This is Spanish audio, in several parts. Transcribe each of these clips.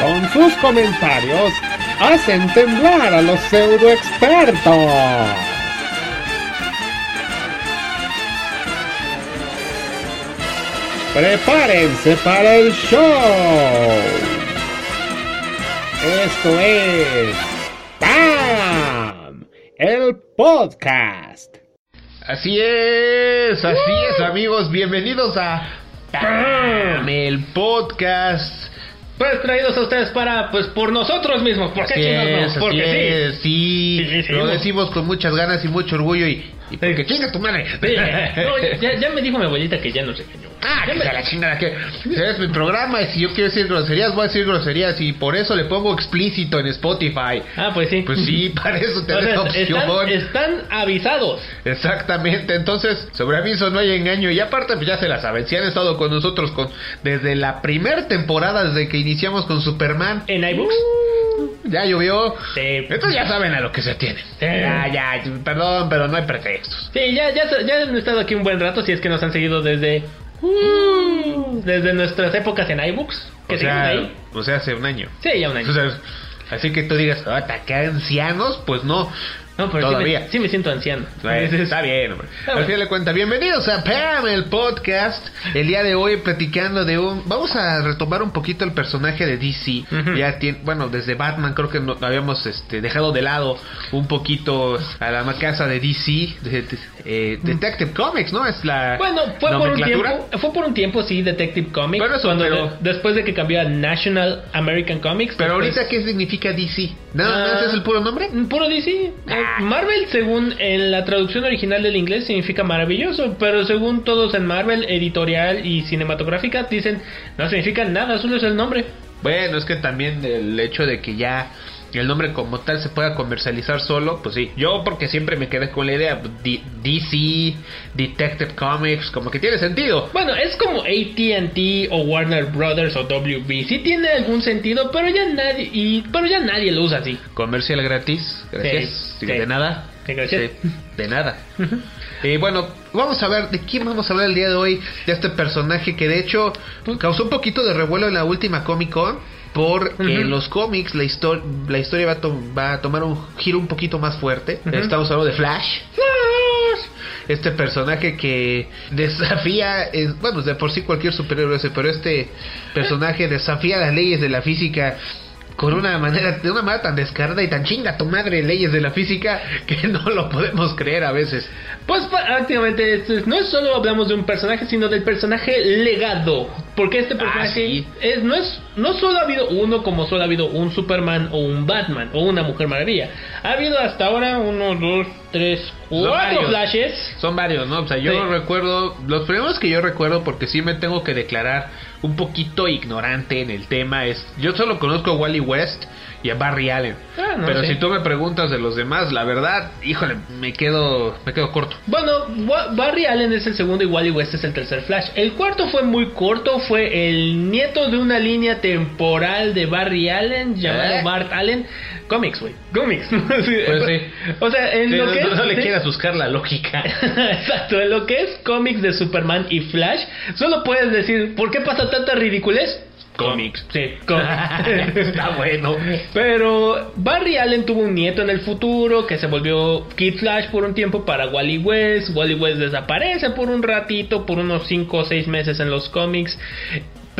Con sus comentarios hacen temblar a los pseudo expertos. Prepárense para el show. Esto es ¡Pam! El podcast. Así es, así es amigos, bienvenidos a ¡Pam! El podcast. Pues traídos a ustedes para, pues por nosotros mismos, ¿por qué Así no? es, así Porque sí. es, sí, Sí, sí, sí, lo no. decimos con muchas ganas y mucho orgullo y, y porque chinga tu madre. No, ya, ya me dijo mi abuelita que ya nos regañó. Ah, Ya que me- la chingada que es mi programa y si yo quiero decir groserías voy a decir groserías y por eso le pongo explícito en Spotify. Ah, pues sí. Pues sí, para eso te da opción. están, están avisados. Exactamente, entonces sobre aviso no hay engaño y aparte pues ya se la saben, si han estado con nosotros con desde la primera temporada, desde que iniciamos con Superman, En iBooks. ya llovió, Sí. entonces ya saben a lo que se tienen. Sí. Ya, ya, perdón, pero no hay pretextos. Sí, ya, ya, ya han estado aquí un buen rato, si es que nos han seguido desde... uh, desde nuestras épocas en iBooks. Que O sea, ahí. o sea, hace un año. Sí, ya un año. O sea, así que tú digas, "Ah, ¿qué ancianos? Pues no. No, pero sí todavía. me, sí me siento anciano. Bueno, está bien, hombre. Está Al final de cuentas, bienvenidos a Pam, el podcast. El día de hoy platicando de un... Vamos a retomar un poquito el personaje de DC. Ya tiene... Bueno, desde Batman creo que no, habíamos este, dejado de lado un poquito a la casa de DC. de- de- eh, Detective Comics, ¿no? Es la Bueno, fue por un tiempo, fue por un tiempo sí Detective Comics, Pero eso, cuando pero- de- después de que cambió a National American Comics. Pero después- ahorita, ¿qué significa DC? ¿Nada Ah, más es el puro nombre? Puro DC. Ah. Marvel, según en la traducción original del inglés, significa maravilloso, pero según todos en Marvel, editorial y cinematográfica, dicen no significa nada, solo es el nombre. Bueno, es que también el hecho de que ya el nombre como tal se pueda comercializar solo, pues sí. Yo porque siempre me quedé con la idea D- DC, Detective Comics, como que tiene sentido. Bueno, es como AT&T o Warner Brothers o WB. Sí tiene algún sentido, pero ya nadie y pero ya nadie lo usa así. Comercial gratis, gracias. Sí, de nada. Sí, gracias. Sí, de nada. Y bueno, vamos a ver de quién vamos a hablar el día de hoy, de este personaje que de hecho causó un poquito de revuelo en la última Comic Con. Porque en los cómics la, la historia va a, va a tomar un giro un poquito más fuerte. Estamos hablando de Flash. Este personaje que desafía, es- bueno, de por sí cualquier superhéroe ese, pero este personaje desafía las leyes de la física con una manera, de una manera tan descarada y tan chinga tu madre leyes de la física que no lo podemos creer a veces. Pues prácticamente no es solo hablamos de un personaje, sino del personaje legado. Porque este personaje sí. es, no es no solo ha habido uno como solo ha habido un Superman o un Batman o una Mujer Maravilla. Ha habido hasta ahora uno, dos, tres, cuatro flashes. Son varios, ¿no? O sea, yo Sí. recuerdo, los primeros que yo recuerdo, porque sí me tengo que declarar un poquito ignorante en el tema, es, yo solo conozco a Wally West y a Barry Allen. Ah, no pero sé. si tú me preguntas de los demás, la verdad, híjole, me quedo, me quedo corto. Bueno, Barry Allen es el segundo y Wally West es el tercer Flash. El cuarto fue muy corto, fue el nieto de una línea temporal de Barry Allen llamado ¿Eh? Bart Allen. Comics, güey. Comics. Pues sí. O sea, en Sí, lo no, que no- es... no le quieras buscar la lógica. Exacto, en lo que es cómics de Superman y Flash, solo puedes decir, ¿por qué pasa tanta ridiculez? Cómics. Sí, cómics. Está bueno. Pero Barry Allen tuvo un nieto en el futuro que se volvió Kid Flash por un tiempo para Wally West. Wally West desaparece por un ratito, por unos 5 o 6 meses en los cómics.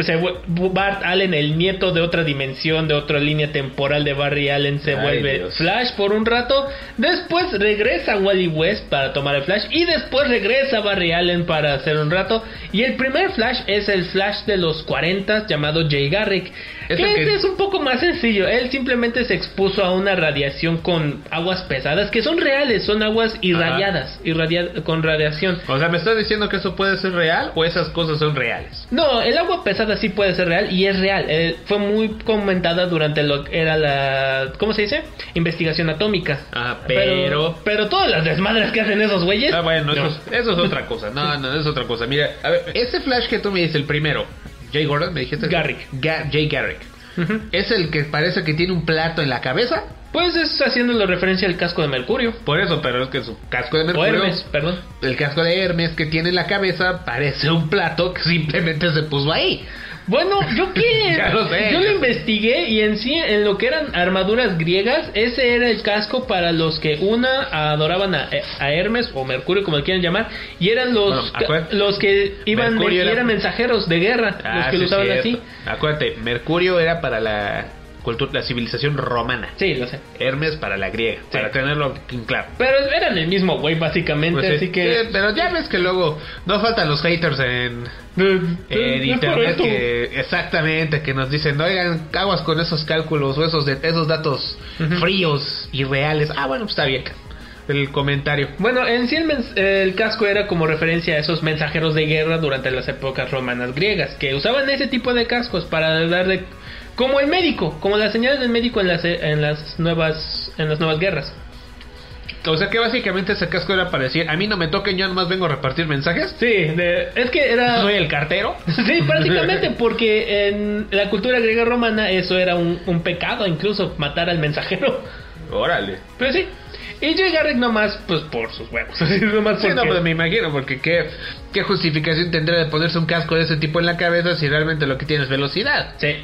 Se vu- Bart Allen, el nieto de otra dimensión, de otra línea temporal de Barry Allen, se Ay, vuelve Dios. Flash por un rato. Después regresa Wally West para tomar el Flash. Y después regresa Barry Allen para hacer un rato. Y el primer Flash es el Flash de los 40 llamado Jay Garrick. Es que el que- es un poco más sencillo. Él simplemente se expuso a una radiación con aguas pesadas que son reales, son aguas irradiadas, irradia- con radiación. O sea, ¿me estás diciendo que eso puede ser real o esas cosas son reales? No, el agua pesada sí puede ser real y es real. Eh, fue muy comentada durante lo que era la. ¿Cómo se dice? Investigación atómica. Ah, pero- Pero, todas las desmadres que hacen esos güeyes. Ah, bueno, no. eso, es, eso es otra cosa. No, no, eso es otra cosa. Mira, a ver, ese flash que tú me dices, el primero, Jay Gordon, me dijiste. Garrick. Ga- Jay Garrick. ¿Es el que parece que tiene un plato en la cabeza? Pues es haciéndole referencia al casco de Mercurio. Por eso, pero es que su casco de O Mercurio. Hermes, perdón. El casco de Hermes que tiene en la cabeza parece un plato que simplemente se puso ahí. Bueno, yo qué. Ya lo sé. Yo lo investigué y en sí, en lo que eran armaduras griegas, ese era el casco para los que una adoraban a, a Hermes o Mercurio, como le quieran llamar, y eran los, Bueno, los que iban y era- eran mensajeros de guerra, los Ah, que sí, lo usaban así. Acuérdate, Mercurio era para la cultura, la civilización romana. Sí, lo sé. Hermes para la griega, para tenerlo en claro. Pero eran el mismo güey, básicamente, Pues sí. así que. Sí, pero ya ves que luego no faltan los haters en, en Es internet que exactamente que nos dicen, oigan, aguas con esos cálculos o esos de- esos datos fríos y reales. Ah, bueno, pues está bien. El comentario. Bueno, en sí el, el casco era como referencia a esos mensajeros de guerra durante las épocas romanas griegas, que usaban ese tipo de cascos para darle como el médico, como las señales del médico en las en las nuevas en las nuevas guerras. O sea que básicamente ese casco era para decir, a mí no me toquen, yo nomás vengo a repartir mensajes. Sí, de- es que era Soy el cartero. Sí, prácticamente porque en la cultura griega romana eso era un, un pecado, incluso matar al mensajero. Órale. Pero sí. Y Jay Garrick nomás, pues por sus huevos. Así, nomás Sí, no, porque- pues me imagino, porque qué, qué justificación tendría de ponerse un casco de ese tipo en la cabeza si realmente lo que tiene es velocidad, Sí.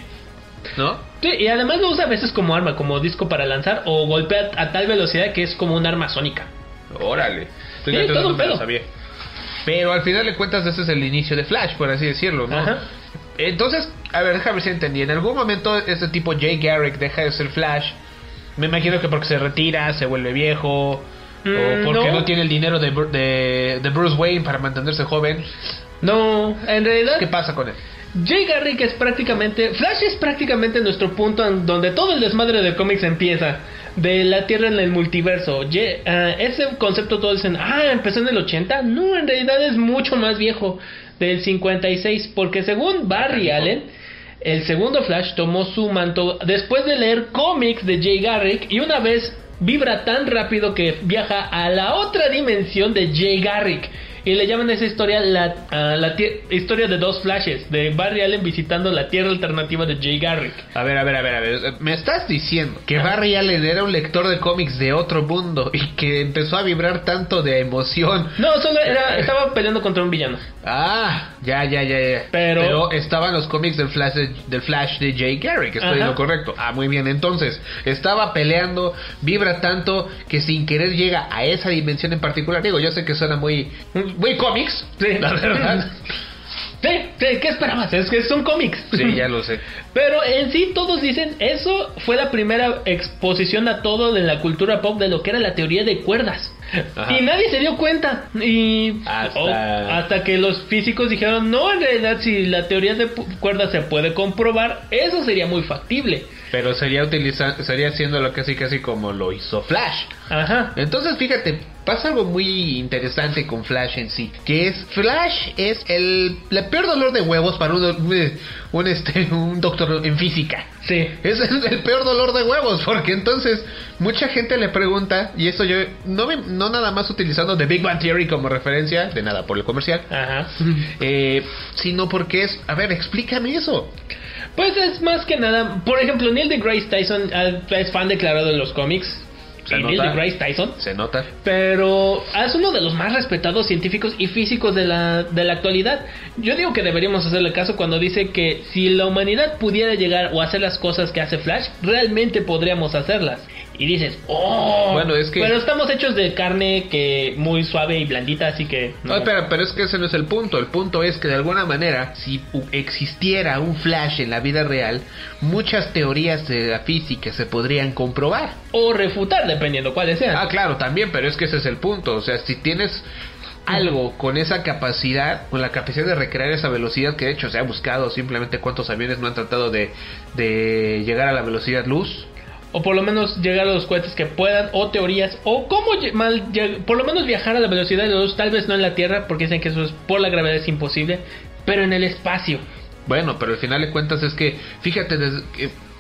¿No? Sí, y además lo usa a veces como arma, como disco para lanzar, o golpea a tal velocidad que es como un arma sónica. Órale. Sí, todo un pedo. sabía. Pero al final de cuentas ese es el inicio de Flash, por así decirlo, ¿no? Ajá. Entonces, a ver, déjame ver si entendí. En algún momento este tipo Jay Garrick deja de ser Flash. Me imagino que porque se retira, se vuelve viejo, Mm, o porque no. no. tiene el dinero de, de Bruce Wayne para mantenerse joven. No, en realidad, ¿Qué pasa con él? Jay Garrick es prácticamente. Flash es prácticamente nuestro punto en donde todo el desmadre de cómics empieza. De la Tierra en el multiverso. Ye- ah, ese concepto todos dicen, ah, empezó en el 80. No, en realidad es mucho más viejo. Del 56. Porque según Barry Allen. El segundo Flash tomó su manto después de leer cómics de Jay Garrick y una vez vibra tan rápido que viaja a la otra dimensión de Jay Garrick. Y le llaman a esa historia la, ah, la historia de dos flashes, de Barry Allen visitando la tierra alternativa de Jay Garrick. A ver, a ver, a ver, a ver. Me estás diciendo que Barry Allen era un lector de cómics de otro mundo y que empezó a vibrar tanto de emoción. No, solo era, estaba peleando contra un villano. Ah, ya, ya, ya, ya. Pero- estaban los cómics del Flash de, del Flash de Jay Garrick, estoy en lo correcto. Ah, muy bien. Entonces, estaba peleando, vibra tanto que sin querer llega a esa dimensión en particular. Digo, yo sé que suena muy, muy cómics, Sí. la verdad. Sí, sí, ¿qué esperabas? Es que son cómics. Sí, ya lo sé. Pero en sí todos dicen, eso fue la primera exposición a todo de la cultura pop de lo que era la teoría de cuerdas. Ajá. Y nadie se dio cuenta. Y Hasta- oh, hasta que los físicos dijeron, no, en realidad si la teoría de cuerdas se puede comprobar, eso sería muy factible. Pero sería utilizando, sería haciendo lo casi casi como lo hizo Flash. Ajá. Entonces, fíjate, pasa algo muy interesante con Flash en sí, que es Flash es el, el peor dolor de huevos para un, un, un, este, un doctor en física. Sí. Es el, el peor dolor de huevos, porque entonces mucha gente le pregunta, y eso yo no, me- no nada más utilizando The Big Bang Theory como referencia, de nada por el comercial, Ajá. eh, sino porque es, a ver, explícame eso. Pues es más que nada, por ejemplo, Neil deGrasse Tyson ah, es fan declarado de los cómics. Se Neil nota. deGrasse Tyson. Se nota. Pero es uno de los más respetados científicos y físicos de la, de la actualidad. Yo digo que deberíamos hacerle caso cuando dice que si la humanidad pudiera llegar o hacer las cosas que hace Flash, realmente podríamos hacerlas. Y dices, oh, Bueno, es que- pero estamos hechos de carne que muy suave y blandita, así que No, espera, pero es que ese no es el punto. El punto es que de alguna manera, si existiera un flash en la vida real, muchas teorías de la física se podrían comprobar. o refutar dependiendo cuáles sean. Ah, claro, también, pero es que ese es el punto. O sea, si tienes algo con esa capacidad, con la capacidad de recrear esa velocidad que de hecho se ha buscado, simplemente cuántos aviones no han tratado de, de llegar a la velocidad luz. O por lo menos llegar a los cohetes que puedan, o teorías, o cómo mal, por lo menos viajar a la velocidad de la luz, tal vez no en la Tierra, porque dicen que eso es por la gravedad es imposible, pero en el espacio. Bueno, pero al final de cuentas es que, fíjate, desde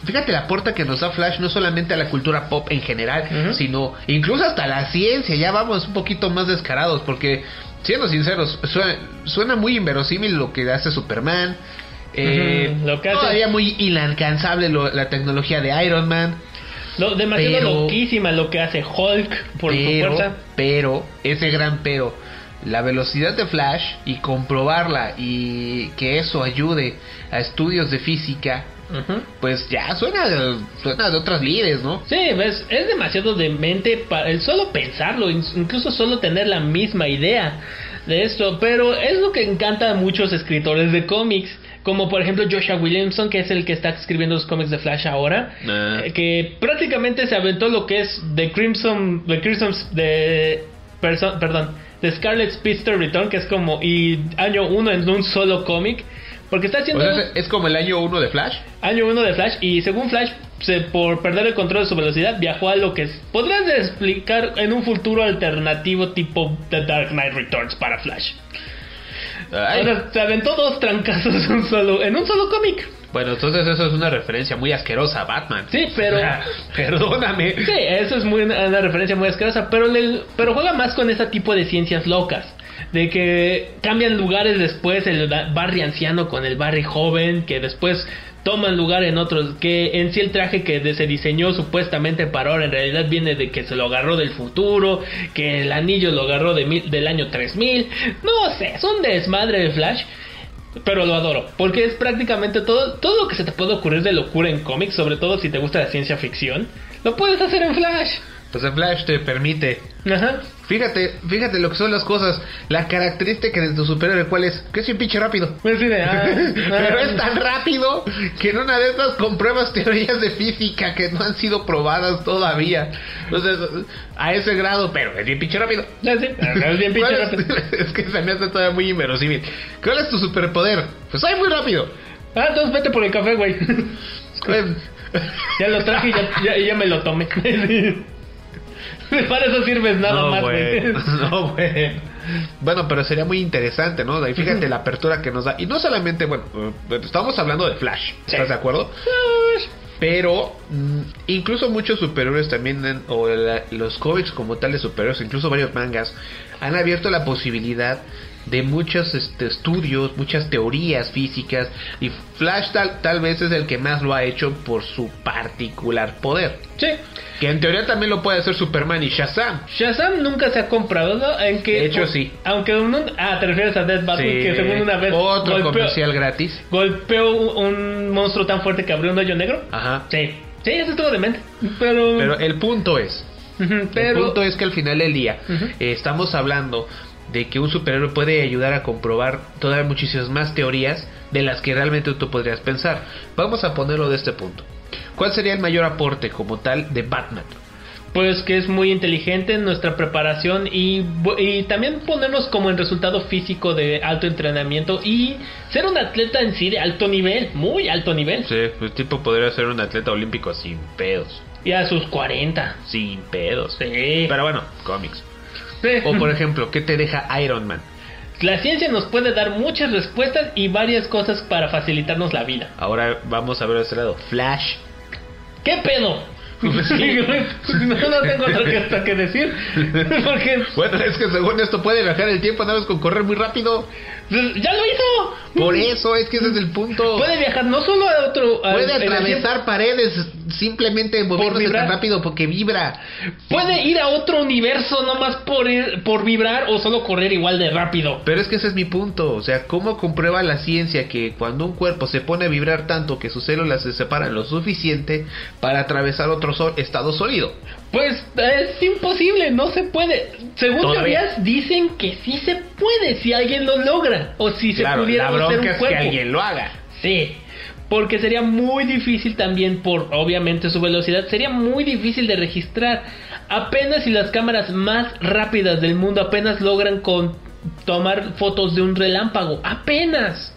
fíjate la aporta que nos da Flash no solamente a la cultura pop en general, sino incluso hasta la ciencia. Ya vamos un poquito más descarados, porque siendo sinceros, suena, suena muy inverosímil lo que hace Superman. Eh, Ujú, lo que hace- todavía muy inalcanzable lo- la tecnología de Iron Man. Lo, demasiado Pero- loquísima lo que hace Hulk por su fuerza. pero, ese gran pero, la velocidad de Flash y comprobarla y que eso ayude a estudios de física pues ya suena, suena de otras líderes, ¿no? Sí, ves, es demasiado demente para el solo pensarlo, in- incluso solo tener la misma idea de esto, pero es lo que encanta a muchos escritores de cómics, como por ejemplo Joshua Williamson, que es el que está escribiendo los cómics de Flash ahora, Ah. eh, que prácticamente se aventó lo que es The Crimson, The Crimson, de, perdón, The Scarlet Speedster Return, que es como, y año uno en un solo cómic, porque está O haciendo... sea, es- como el año 1 de Flash. Año 1 de Flash y según Flash, se- por perder el control de su velocidad, viajó a lo que es- podrías explicar en un futuro alternativo tipo The Dark Knight Returns para Flash. Ay. O sea, se aventó dos trancazos en un solo, en un solo cómic. Bueno, entonces eso es una referencia muy asquerosa a Batman. Sí, pero... Perdóname. Sí, eso es muy una, referencia muy asquerosa, pero, le- pero juega más con ese tipo de ciencias locas. De que cambian lugares después el Barry anciano con el Barry joven, que después toman lugar en otros, que en sí el traje que se diseñó supuestamente para ahora en realidad viene de que se lo agarró del futuro, que el anillo lo agarró de mil- del año 3000, no sé, es un desmadre de Flash. Pero lo adoro, porque es prácticamente todo, todo lo que se te puede ocurrir de locura en cómics, sobre todo si te gusta la ciencia ficción, lo puedes hacer en Flash. Pues el Flash te permite. Ajá. Fíjate, fíjate lo que son las cosas. La característica de tu superhéroe, ¿cuál es? Que es un pinche rápido. Pues sí, de, ah, Pero ah. es tan rápido que en una de estas compruebas teorías de física que no han sido probadas todavía. Entonces, a ese grado, pero es bien pinche rápido. Ah, sí, es bien pinche rápido. Es que se me hace todavía muy inverosímil. ¿Cuál es tu superpoder? Pues soy muy rápido. Ah, entonces vete por el café, güey. Pues, Ya lo traje y ya, ya, ya me lo tomé. Para eso sirves nada no, más, güey. No, güey. Bueno, pero sería muy interesante, ¿no? Y fíjate la apertura que nos da. Y no solamente, bueno, eh, estamos hablando de Flash, Sí. ¿estás de acuerdo? Pero mm, incluso muchos superhéroes también, o la- los cómics como tal de superhéroes, incluso varios mangas, han abierto la posibilidad de muchos este, estudios, muchas teorías físicas. Y Flash tal, tal vez es el que más lo ha hecho por su particular poder. Sí. Que en teoría también lo puede hacer Superman y Shazam. Shazam nunca se ha comprado, ¿no? En que, De hecho, sí. Aunque un, ah, te refieres a Death Battle, que según una vez Otro golpeó, comercial gratis. golpeó un, monstruo tan fuerte que abrió un hoyo negro. Ajá. Sí. Sí, eso estuvo demente. Pero. Pero el punto es, pero el punto es que al final del día eh, estamos hablando de que un superhéroe puede ayudar a comprobar todavía muchísimas más teorías de las que realmente tú podrías pensar. Vamos a ponerlo de este punto. ¿Cuál sería el mayor aporte como tal de Batman? Pues que es muy inteligente en nuestra preparación y, y también ponernos como en resultado físico de alto entrenamiento y ser un atleta en sí de alto nivel, muy alto nivel. Sí, el tipo podría ser un atleta olímpico sin pedos. Y a sus 40. Sin pedos. Sí. Pero bueno, cómics. Sí. O por ejemplo, ¿qué te deja Iron Man? La ciencia nos puede dar muchas respuestas y varias cosas para facilitarnos la vida. Ahora vamos a ver este lado. Flash. ¿Qué pedo? Sí. no, no tengo otra cosa que decir. Porque Bueno, es que según esto puede viajar el tiempo nada más con correr muy rápido. ya lo hizo. Por eso es que ese es el punto. Puede viajar no solo a otro. a- Puede atravesar paredes simplemente moviéndose tan rápido porque vibra. Puede ir a otro universo nomás por, ir- por vibrar o solo correr igual de rápido. Pero es que ese es mi punto, o sea, ¿cómo comprueba la ciencia que cuando un cuerpo se pone a vibrar tanto que sus células se separan lo suficiente para atravesar otro sol- estado sólido? Pues es imposible, no se puede. Según teorías dicen que sí se puede si alguien lo logra o si se claro, pudiera la hacer bronca un es que alguien lo haga. Sí, porque sería muy difícil también por obviamente su velocidad, sería muy difícil de registrar. Apenas si las cámaras más rápidas del mundo apenas logran con tomar fotos de un relámpago, apenas.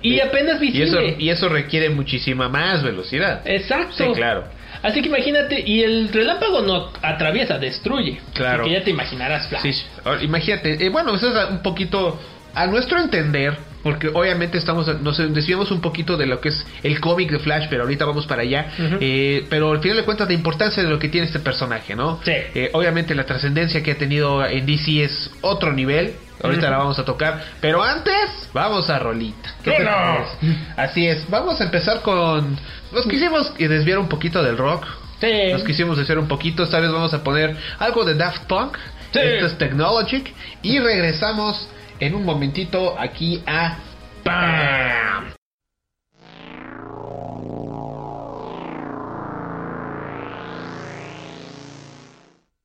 Y apenas Y eso, visible. y eso requiere muchísima más velocidad. Exacto. Sí, claro. Así que imagínate, y el relámpago no atraviesa, destruye. Claro. Que ya te imaginarás, Flash. Sí, sí. Ahora, imagínate, eh, bueno, eso es un poquito a nuestro entender, porque obviamente estamos nos desviamos un poquito de lo que es el cómic de Flash, pero ahorita vamos para allá. Eh, pero al final de cuentas la importancia de lo que tiene este personaje, ¿no? Sí. Eh, obviamente la trascendencia que ha tenido en DC es otro nivel. Ahorita la vamos a tocar, pero antes vamos a Rolita. Así es, vamos a empezar con... Nos quisimos desviar un poquito del rock, Sí. nos quisimos desviar un poquito, esta vez vamos a poner algo de Daft Punk. Sí. Esto es Technologic. Y regresamos en un momentito aquí a ¡Bam!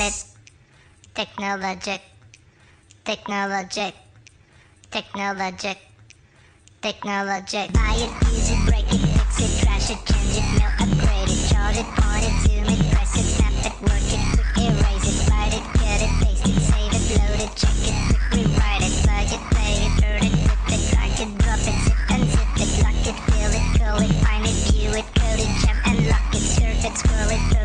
it. Technologic, technologic, technologic, technologic. Buy it, use it, break it, fix it, trash it, change it, mail, upgrade it, charge it, point it, zoom it, press it, snap it, work it, quick erase it, write it, cut it, paste it, save it, load it, check it, quick rewrite it, plug it, play it, burn it, rip it, drag it, drop it, zip unzip it, lock it, fill it, call it, find it, view it, code it, jump and lock it, surf it, scroll it,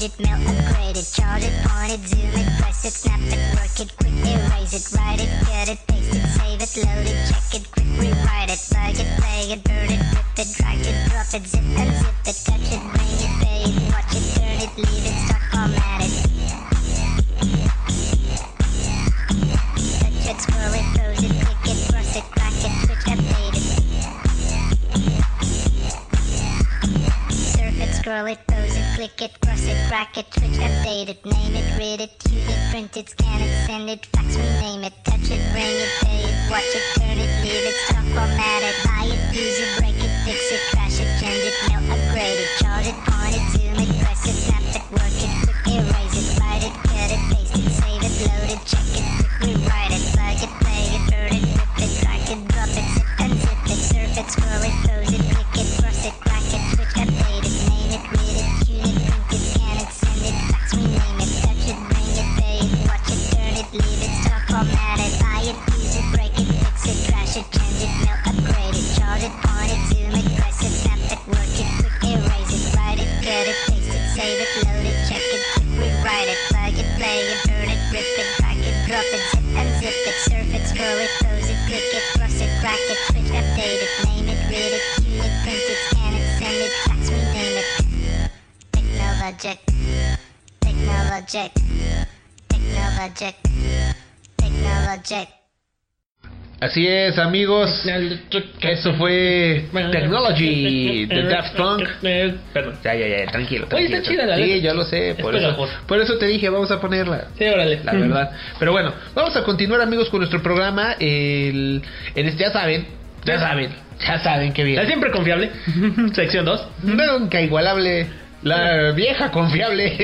change it, mail, upgrade it, charge it, point it, zoom it, press it, snap it, work it, quick erase it, write it, cut it, paste it, save it, load it, check it, quick rewrite it, plug it, play it, burn it, rip it, drag it, drop it, zip unzip it, touch it, bring it, pay it, watch it, turn it, leave it, stock, format it. Touch it, scroll it, pose it, click it, cross it, crack it, switch, update it. Surf it, scroll it, click it, cross it, crack it, switch, update it, name it, read it, tune it, print it, scan it, send it, fax, rename it, touch it, bring it, pay it, watch it, turn it, leave it, stock, format it, buy it, use it, break it, fix it, trash it, change it, mail, upgrade it, charge it, point it, zoom it, press it, snap it, work it, quick erase it, write it, cut it, paste it, save it, load it, check it, quick rewrite it, plug it, play it, burn it, rip it, drag it, drop it, zip unzip it, surf it, scroll it, pose technologic, technologic, technologic. Así es, amigos. Eso fue Technology de Daft Punk. Perdón. Ya, ya, ya, tranquilo. Oye, está chida la Sí, yo lo sé. Por eso, por eso te dije, vamos a ponerla. Sí, órale. La verdad. Pero bueno, vamos a continuar, amigos, con nuestro programa. El, en este, ya saben, ya saben, ya saben que La bien. siempre confiable. Sección 2. Nunca igualable. La vieja confiable.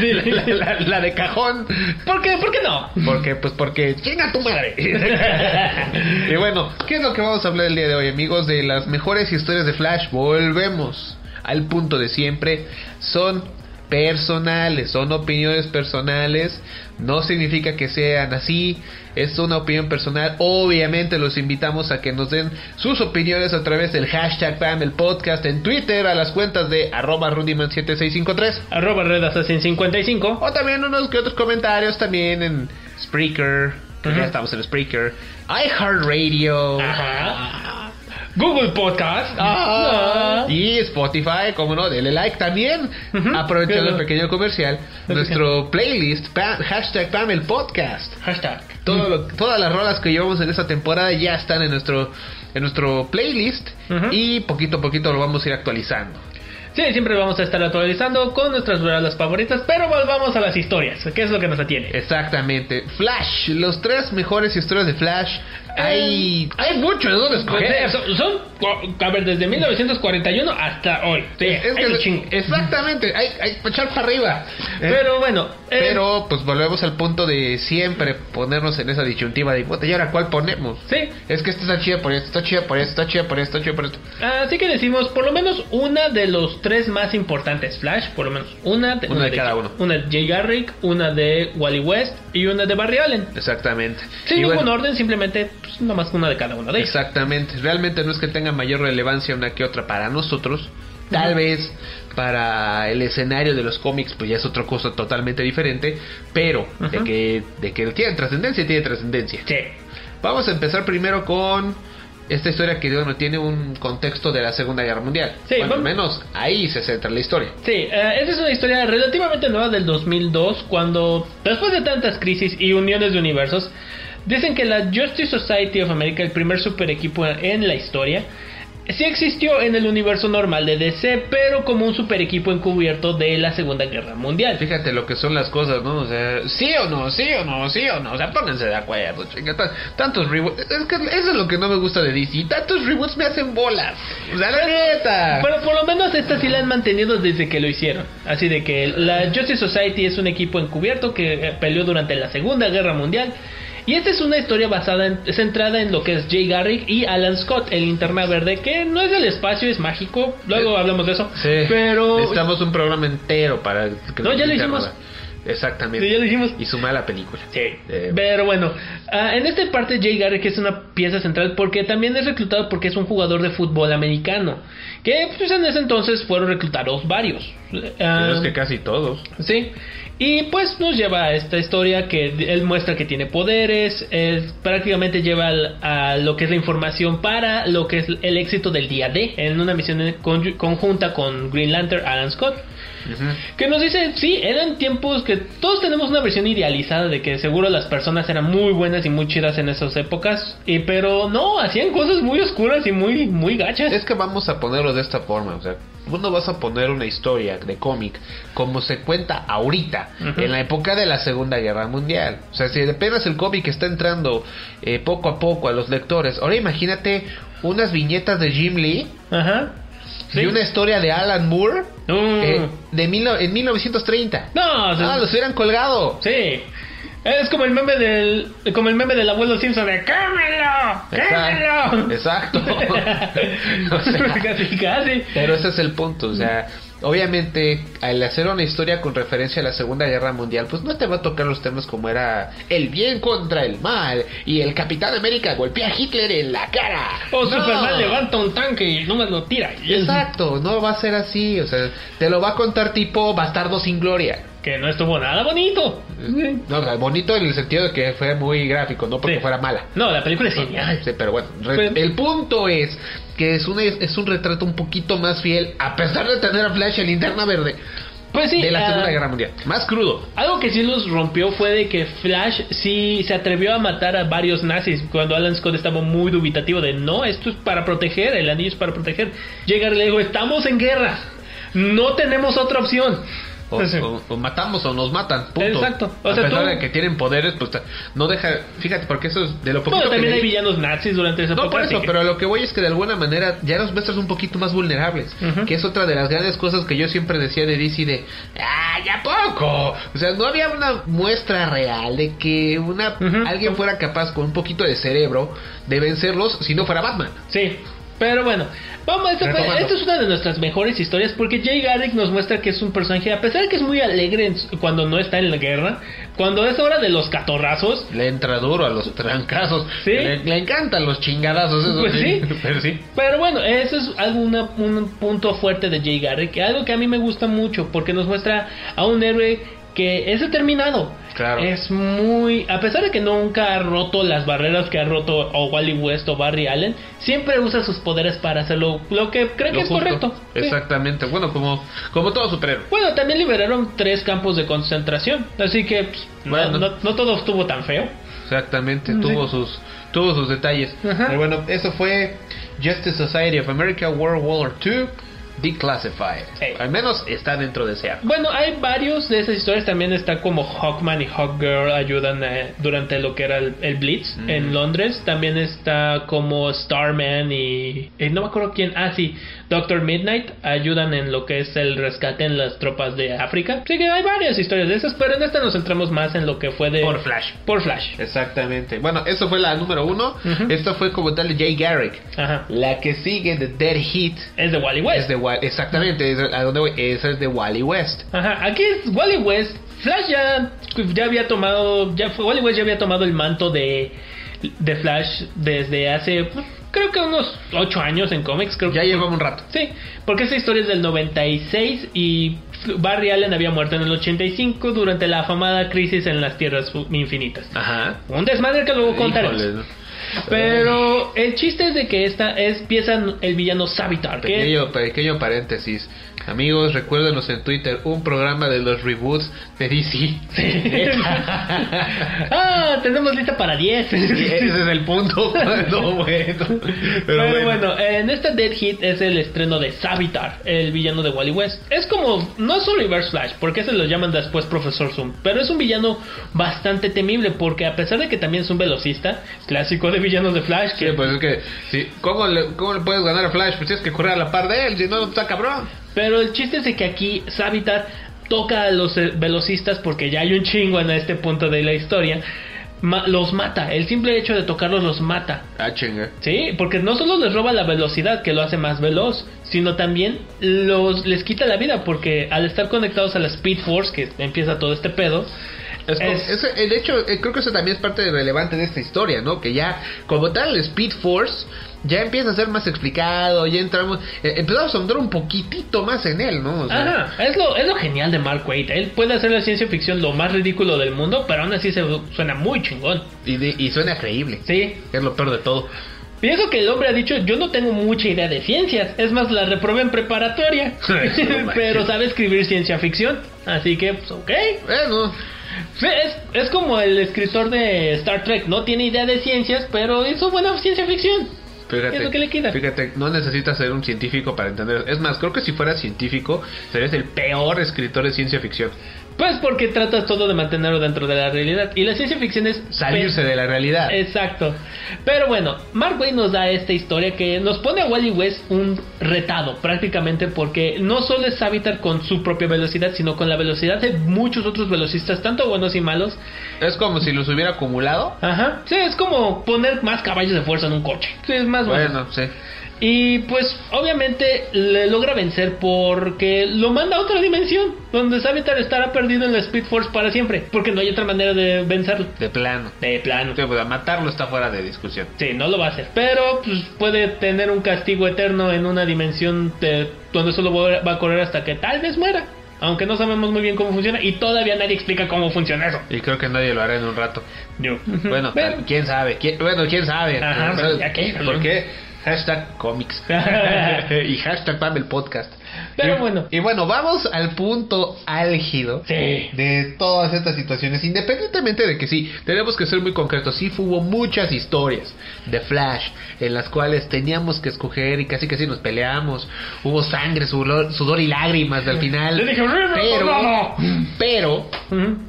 Sí. la, la- la de cajón. ¿Por qué? ¿Por qué no? Porque, pues porque chinga tu madre. y bueno, ¿qué es lo que vamos a hablar el día de hoy, amigos? De las mejores historias de Flash. Volvemos al punto de siempre. Son personales, son opiniones personales, no significa que sean así, es una opinión personal. Obviamente los invitamos a que nos den sus opiniones a través del hashtag el podcast en Twitter a las cuentas de arroba rundyman7653 Arroba Red Assassin 55. o también unos que otros comentarios también en Spreaker, Ujú. ya estamos en Spreaker, iHeartRadio. Google Podcast. Ah, y Spotify, como no, denle like también. Aprovechando el pequeño comercial, nuestro playlist, pa- hashtag Pam el podcast. Hashtag. Todo lo- todas las rolas que llevamos en esta temporada ya están en nuestro, en nuestro playlist y poquito a poquito lo vamos a ir actualizando. Sí, siempre vamos a estar actualizando con nuestras rolas favoritas, pero volvamos a las historias, que es lo que nos atiene. Exactamente. Flash, los tres mejores historias de Flash. Eh, Hay, hay mucho de dónde escoger. Son, son, a ver, desde 1941 hasta hoy. Sí, Es hay que- un chingo. exactamente, hay, hay echar para arriba. Pero bueno, eh, Pero pues volvemos al punto de siempre ponernos en esa disyuntiva de, "Puta, ¿y ahora cuál ponemos? Sí. Es que esta está chida por esto, está chida por esto, está chida por esto, está chida por esto. Así que decimos por lo menos una de los tres más importantes Flash, por lo menos una de, Una de cada uno. Una de Jay Garrick, una de Wally West y una de Barry Allen. Exactamente. Sin Y ningún bueno, orden, simplemente pues, nomás una de cada uno de ellos. Exactamente. Realmente no es que tenga mayor relevancia una que otra para nosotros. Tal vez para el escenario de los cómics, pues ya es otra cosa totalmente diferente. Pero de que, de que tiene trascendencia, tiene trascendencia. Sí. Vamos a empezar primero con esta historia que bueno, tiene un contexto de la Segunda Guerra Mundial. Sí, bueno, al menos ahí se centra la historia. Sí, eh, esa es una historia relativamente nueva del 2002, cuando después de tantas crisis y uniones de universos, dicen que la Justice Society of America, el primer super equipo en la historia, sí existió en el universo normal de DC, pero como un super equipo encubierto de la Segunda Guerra Mundial. Fíjate lo que son las cosas, ¿no? O sea, sí o no, sí o no, sí o no. O sea, pónganse de acuerdo, chinga. tan- Tantos reboots. Es que eso es lo que no me gusta de DC. Tantos reboots me hacen bolas. O sea, la neta. Pero por lo menos esta sí la han mantenido desde que lo hicieron. Así de que la Justice Society es un equipo encubierto que eh, peleó durante la Segunda Guerra Mundial. Y esta es una historia basada en, centrada en lo que es Jay Garrick y Alan Scott, el linterna verde, que no es del espacio, es mágico. Luego hablamos de eso. Sí. Pero. Necesitamos un programa entero para. que No, ya lo hicimos. Exactamente. Sí, ya lo hicimos. Y su mala película. Sí. Eh, Pero bueno, ah, en esta parte Jay Garrick es una pieza central porque también es reclutado porque es un jugador de fútbol americano. Que pues, en ese entonces fueron reclutados varios. Ah, pero es que casi todos. Sí. Y pues nos lleva a esta historia que él muestra que tiene poderes, es, prácticamente lleva al- a lo que es la información para lo que es el éxito del día D en una misión conjunta con Green Lantern Alan Scott. Que nos dice, sí, eran tiempos que todos tenemos una versión idealizada de que seguro las personas eran muy buenas y muy chidas en esas épocas, y, pero no, hacían cosas muy oscuras y muy, muy gachas. Es que vamos a ponerlo de esta forma, o sea, tú no vas a poner una historia de cómic como se cuenta ahorita, en la época de la Segunda Guerra Mundial. O sea, si apenas el cómic está entrando eh, poco a poco a los lectores, ahora imagínate unas viñetas de Jim Lee Ajá. Sí. una historia de Alan Moore eh, de mil, en 1930. No, o sea, Ah, los hubieran colgado. Sí. Es como el meme del como el meme del abuelo Simpson de ¡Quémelo! ¡Quémelo! Exacto. O sea, casi, casi. Pero ese es el punto, o sea, obviamente al hacer una historia con referencia a la Segunda Guerra Mundial, pues no te va a tocar los temas como era el bien contra el mal y el Capitán América golpea a Hitler en la cara. O No. Superman levanta un tanque y no me lo tira. Exacto, no va a ser así, o sea, te lo va a contar tipo Bastardo sin Gloria. Que no estuvo nada bonito. No, o sea, bonito en el sentido de que fue muy gráfico, no porque Sí. fuera mala. No, la película es genial. Sí, pero bueno, Pero- el punto es que es un, es un retrato un poquito más fiel, a pesar de tener a Flash en linterna verde, Pues sí. de la ah, Segunda Guerra Mundial. Más crudo. Algo que sí los rompió fue de que Flash sí se atrevió a matar a varios nazis cuando Alan Scott estaba muy dubitativo de no, esto es para proteger, el anillo es para proteger. Llega y le dijo, estamos en guerra, no tenemos otra opción. O, Sí. o- o matamos o nos matan. Punto. Exacto. O a sea, pesar tú- de que tienen poderes, pues no deja. Fíjate, porque eso es de lo poquito que también hay leí. villanos nazis durante esa No, por eso, que- pero lo que voy es que de alguna manera ya los muestras un poquito más vulnerables. Que es otra de las grandes cosas que yo siempre decía de DC de, ¡ah, ya poco! O sea, no había una muestra real de que una alguien fuera capaz con un poquito de cerebro de vencerlos si no fuera Batman. Sí, pero bueno, Vamos, esto, fue- esto es una de nuestras mejores historias porque Jay Garrick nos muestra que es un personaje, a pesar de que es muy alegre en cuando no está en la guerra, cuando es hora de los catorrazos, Le entra duro a los trancazos. Sí. Le, le encantan los chingadazos. Eso Pues sí. Pero sí. Pero bueno, eso es algo, una- un punto fuerte de Jay Garrick, algo que a mí me gusta mucho porque nos muestra a un héroe que es determinado. Claro. Es muy, a pesar de que nunca ha roto las barreras que ha roto o Wally West o Barry Allen, siempre usa sus poderes para hacerlo lo que cree que es correcto. Sí. Exactamente. Bueno, como, como todo superhéroe. Bueno, también liberaron tres campos de concentración, así que pues, no- Bueno. no, no todo estuvo tan feo. Exactamente. Sí. Tuvo sus tuvo sus detalles. Ajá. Pero bueno, eso fue Justice Society of America World War II Declassified. Al menos está dentro de ese arco. Bueno, hay varios de esas historias. También está como Hawkman y Hawkgirl ayudan eh, durante lo que era el, el Blitz en Londres. También está como Starman y, y no me acuerdo quién. Ah, sí, Doctor Midnight ayudan en lo que es el rescate en las tropas de África. Así que hay varias historias de esas, pero en esta nos centramos más en lo que fue de Por Flash. Por Flash. Exactamente. Bueno, eso fue la número uno. Esto fue como tal de Jay Garrick. Ajá. La que sigue de Dead Heat Es de Wally West. es de Wa- exactamente es a dónde voy. Esa es de Wally West. Ajá, aquí es Wally West. Flash ya, ya había tomado, ya fue, Wally West ya había tomado el manto de, de Flash desde hace, pues, creo que unos 8 años en cómics. Creo Ya que llevamos un rato. Sí, porque esa historia es del 96 y Barry Allen había muerto en el 85 durante la afamada crisis en las Tierras Infinitas. Ajá. Un desmadre que luego contaremos. Pero el chiste es de que esta es pieza el villano Savitar. que- Pequeño, pequeño paréntesis. Amigos, recuérdenos en Twitter un programa de los reboots de DC. ah, tenemos lista para 10. Ese es el punto. No, bueno. Pero, Pero, bueno. bueno, en esta Dead Hit es el estreno de Savitar, el villano de Wally West. Es como, no es un Reverse Flash, porque se lo llaman después Profesor Zoom, pero es un villano bastante temible, porque a pesar de que también es un velocista, clásico de villanos de Flash, Sí, que pues es que, sí, ¿cómo, le, ¿cómo le puedes ganar a Flash? Pues tienes que correr a la par de él, si no, está cabrón. Pero el chiste es de que aquí Savitar toca a los eh, velocistas porque ya hay un chingo en este punto de la historia. ma- los mata, el simple hecho de tocarlos los mata. Ah, chinga. Sí, porque no solo les roba la velocidad, que lo hace más veloz, sino también los les quita la vida, porque al estar conectados a la Speed Force, que empieza todo este pedo, Es, como- Es- ese- eh, de hecho, eh, creo que eso también es parte relevante de esta historia, ¿no? Que ya, como tal, el Speed Force ya empieza a ser más explicado, ya entramos, eh, empezamos a ahondar un poquitito más en él, ¿no? O sea, Ajá, es lo, es lo genial de Mark Waid. Él puede hacer la ciencia ficción lo más ridículo del mundo, pero aún así se suena muy chingón. y, de- y suena creíble. Sí. Es lo peor de todo. Pienso que el hombre ha dicho, yo no tengo mucha idea de ciencias, es más, la reprobé en preparatoria, pero sabe escribir ciencia ficción, así que, pues, ok. Bueno, Es, es como el escritor de Star Trek, no tiene idea de ciencias, pero hizo buena ciencia ficción. Fíjate. Es lo que le queda. Fíjate, no necesitas ser un científico para entender. Es más, creo que si fueras científico, serías el peor escritor de ciencia ficción. Pues porque tratas todo de mantenerlo dentro de la realidad. Y la ciencia ficción es Salirse de la realidad. Exacto. Pero bueno, Mark Waid nos da esta historia que nos pone a Wally West un retado prácticamente porque no solo es Savitar con su propia velocidad, sino con la velocidad de muchos otros velocistas, tanto buenos y malos. Es como si los hubiera acumulado. Ajá. Sí, es como poner más caballos de fuerza en un coche. Sí, es más bueno. Bueno, sí. Y pues obviamente le logra vencer porque lo manda a otra dimensión donde Savitar estará perdido en la Speed Force para siempre, porque no hay otra manera de vencerlo. De plano. De plano. Sí, pues, matarlo está fuera de discusión. Sí, no lo va a hacer. Pero pues, puede tener un castigo eterno en una dimensión de- donde solo va a correr hasta que tal vez muera. Aunque no sabemos muy bien cómo funciona y todavía nadie explica cómo funciona eso. Y creo que nadie lo hará en un rato. Yo. Bueno, Pero- tal- quién sabe. ¿Quién- bueno, quién sabe. Ajá, ¿Sabes ya que- ¿Por qué? Hashtag comics. y hashtag Pamel Podcast. Pero Y- bueno. Y bueno, vamos al punto álgido Sí. de todas estas situaciones. Independientemente de que sí, tenemos que ser muy concretos. Sí, hubo muchas historias de Flash en las cuales teníamos que escoger y casi casi nos peleamos. Hubo sangre, sudor, sudor y lágrimas al final. Le dije, "River, pero, no". pero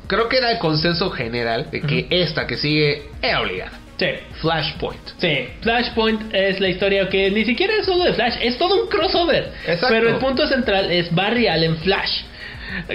creo que era el consenso general de que esta que sigue era obligada. Sí. Flashpoint. Sí, Flashpoint es la historia que ni siquiera es solo de Flash, es todo un crossover. Exacto. Pero el punto central es Barry Allen Flash.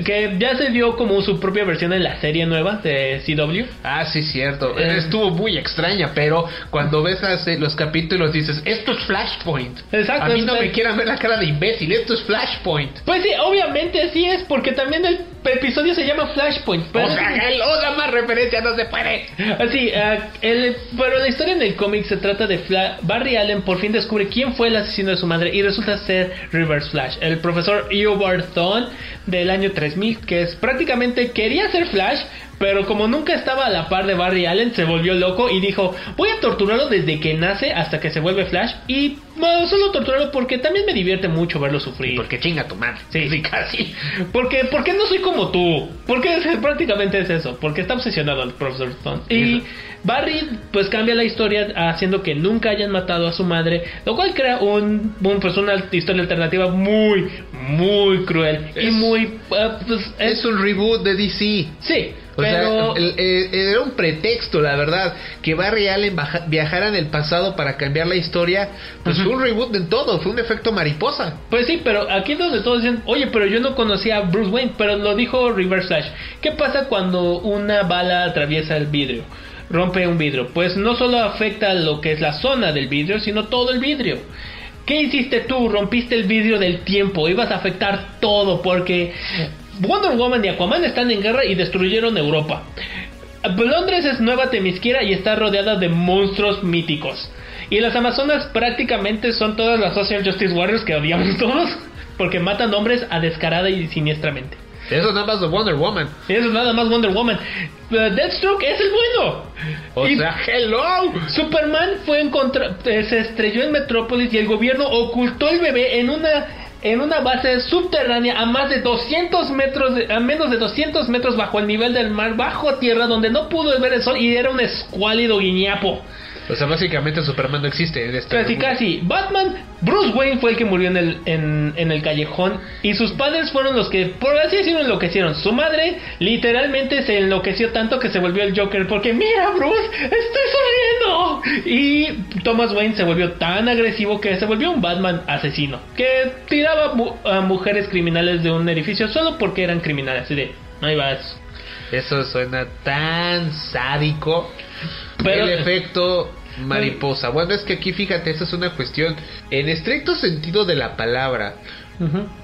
Que ya se dio como su propia versión en la serie nueva de CW. Ah, sí, cierto. Eh. Estuvo muy extraña, pero cuando ves hace- los capítulos dices, esto es Flashpoint. Exacto, A mí no me quieran ver la cara de imbécil, esto es Flashpoint. Pues sí, obviamente sí es, porque también el episodio se llama Flashpoint. Pero o sea, el otra más referencia no se puede. Así, ah, el- pero la historia en el cómic se trata de Fla- Barry Allen por fin descubre quién fue el asesino de su madre y resulta ser Reverse Flash, el profesor Eobard Thawne del año 3000, que es prácticamente quería ser Flash, pero como nunca estaba a la par de Barry Allen, se volvió loco y dijo, voy a torturarlo desde que nace hasta que se vuelve Flash y bueno, solo torturarlo porque también me divierte mucho verlo sufrir. Porque chinga tu madre. Sí, sí, casi. Porque, porque no soy como tú. Porque es- prácticamente es eso. Porque está obsesionado el profesor Stone. Y Barry, pues cambia la historia haciendo que nunca hayan matado a su madre. Lo cual crea un, un, pues, una historia alternativa muy, muy cruel. y muy. ah, pues, Es un reboot de DC. Sí, O pero. sea, el- el- era un pretexto, la verdad, que Barry Allen baja- viajara en el pasado para cambiar la historia. Pues fue un reboot en todo, fue un efecto mariposa. Pues sí, pero aquí es donde todos dicen, oye, pero yo no conocía a Bruce Wayne, pero lo dijo Reverse Flash. ¿Qué pasa cuando una bala atraviesa el vidrio? Rompe un vidrio. Pues no solo afecta lo que es la zona del vidrio, sino todo el vidrio. ¿Qué hiciste tú? Rompiste el vidrio del tiempo. Ibas a afectar todo porque Wonder Woman y Aquaman están en guerra y destruyeron Europa. Londres es Nueva Temisquera y está rodeada de monstruos míticos. Y las Amazonas prácticamente son todas las Social Justice Warriors que odiamos todos. Porque matan hombres a descarada y siniestramente. Eso nada más de Wonder Woman. Eso es nada más Wonder Woman. Uh, Deathstroke es el bueno. O Y sea, hello. Superman fue encontra eh, se estrelló en Metrópolis y el gobierno ocultó el bebé en una en una base subterránea a más de 200 metros, a menos de 200 metros bajo el nivel del mar, bajo tierra, donde no pudo ver el sol y era un escuálido guiñapo. O sea, básicamente Superman no existe en este Casi, casi. Batman, Bruce Wayne fue el que murió en el, en, en el callejón y sus padres fueron los que, por así decirlo, enloquecieron. Su madre literalmente se enloqueció tanto que se volvió el Joker porque, mira, Bruce, estoy sonriendo. Y Thomas Wayne se volvió tan agresivo que se volvió un Batman asesino, que tiraba mu- a mujeres criminales de un edificio solo porque eran criminales. Así de, ahí vas. Eso suena tan sádico. Pero- el efecto mariposa. Bueno, es que aquí fíjate, esa es una cuestión en estricto sentido de la palabra.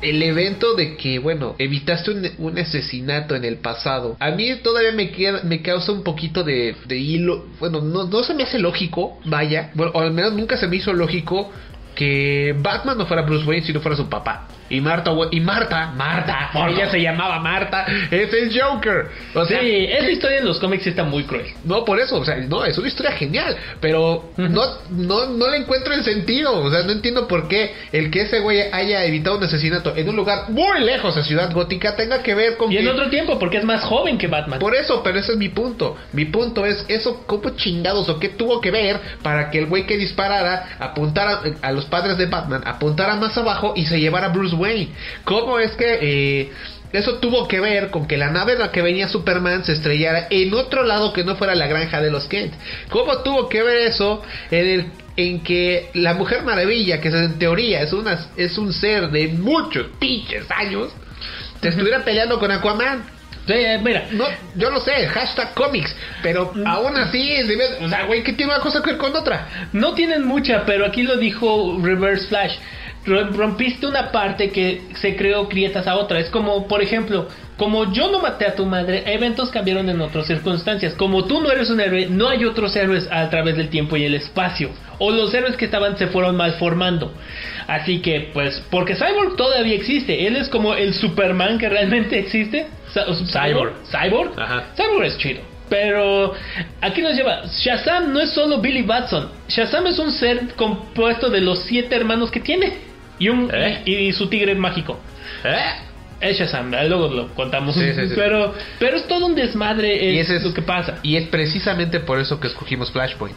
El evento de que, bueno, evitaste un, un asesinato en el pasado. A mí todavía me, queda, me causa un poquito de, de hilo. Bueno, no, no se me hace lógico, vaya. Bueno, o al menos nunca se me hizo lógico que Batman no fuera Bruce Wayne si no fuera su papá. Y Marta, y Marta, Marta, ella se llamaba Marta, es el Joker. O sea, sí, esa historia en los cómics está muy cruel. no, por eso, o sea, no, es una historia genial, pero no, no, no le encuentro el sentido, o sea, no entiendo por qué el que ese güey haya evitado un asesinato en un lugar muy lejos de Ciudad Gótica tenga que ver con Y en otro tiempo, porque es más joven que Batman. Por eso, pero ese es mi punto. Mi punto es eso, ¿cómo chingados o qué tuvo que ver para que el güey que disparara apuntara a los padres de Batman, apuntara más abajo y se llevara a Bruce Wayne? ¿Cómo es que eh, eso tuvo que ver con que la nave en la que venía Superman se estrellara en otro lado que no fuera la granja de los Kent? ¿Cómo tuvo que ver eso en el en que la Mujer Maravilla, que en teoría es una es un ser de muchos pinches años, te estuviera peleando con Aquaman? Sí, eh, mira, No, yo lo sé, hashtag cómics, pero aún así, o sea, güey, ¿qué tiene una cosa que ver con otra? no tienen mucha, pero aquí lo dijo Reverse Flash. Ro- Rompiste una parte que se creó grietas a otra. Es como, por ejemplo, como yo no maté a tu madre, eventos cambiaron en otras circunstancias. Como tú no eres un héroe, no hay otros héroes a través del tiempo y el espacio. O los héroes que estaban se fueron malformando. Así que, pues, porque Cyborg todavía existe. Él es como el Superman que realmente existe. Cyborg. Cyborg. Ajá. Cyborg es chido. Pero aquí nos lleva. Shazam no es solo Billy Batson. Shazam es un ser compuesto de los siete hermanos que tiene. Y, un, ¿Eh? y, y su tigre mágico. ¿Eh? Es Shazam, luego lo contamos. Sí, sí, sí. Pero, pero es todo un desmadre Y es ese es lo que pasa. Y es precisamente por eso que escogimos Flashpoint.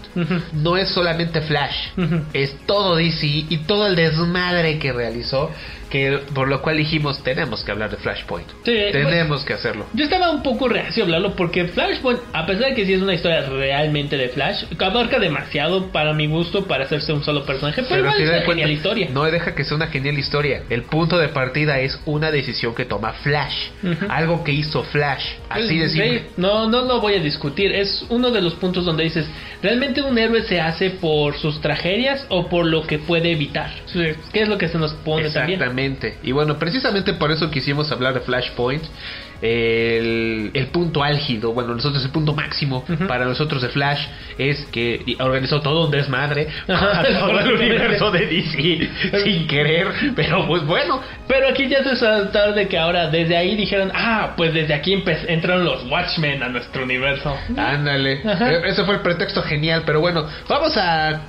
No es solamente Flash, es todo DC y todo el desmadre que realizó, que por lo cual dijimos tenemos que hablar de Flashpoint. Sí, tenemos que hacerlo. Yo estaba un poco reacio a hablarlo porque Flashpoint, a pesar de que sí es una historia realmente de Flash, abarca demasiado para mi gusto para hacerse un solo personaje. Pero, Pero igual al es una genial historia. No deja que sea una genial historia. El punto de partida es una decisión que toma Flash. Algo que hizo Flash. Así de Pues, simple. sí, no, no lo voy a discutir. Es uno de los puntos donde dices, ¿realmente un héroe se hace por sus tragedias o por lo que puede evitar? ¿Qué es lo que se nos pone también? Exactamente. Y bueno, precisamente por eso quisimos hablar de Flashpoint. El, el punto álgido, bueno, nosotros el punto máximo para nosotros de Flash es que organizó todo un desmadre Ajá, a todo el universo de DC sin querer, pero pues bueno, Pero aquí ya se saltar de que ahora desde ahí dijeron, ah, pues desde aquí entraron los Watchmen a nuestro universo. ándale. E- Ese fue el pretexto genial, pero bueno, vamos a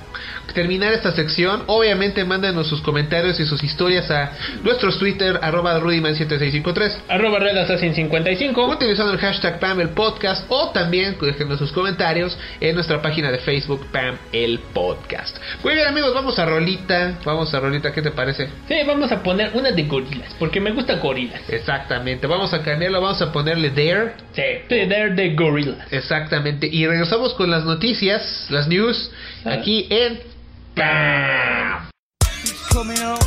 terminar esta sección. Obviamente mándenos sus comentarios y sus historias a nuestros Twitter, arroba rudyman7653. Arroba Red Assassin 55. utilizando el hashtag Pam el Podcast o también déjenos sus comentarios en nuestra página de Facebook Pam el Podcast. Muy bien amigos, vamos a Rolita, vamos a Rolita, ¿qué te parece? Sí, vamos a poner una de gorilas, porque me gusta gorilas. Exactamente, vamos a cambiarlo, vamos a ponerle Dare, Sí, they're the gorillas. exactamente, y regresamos con las noticias, las news, aquí en Pam. coming out,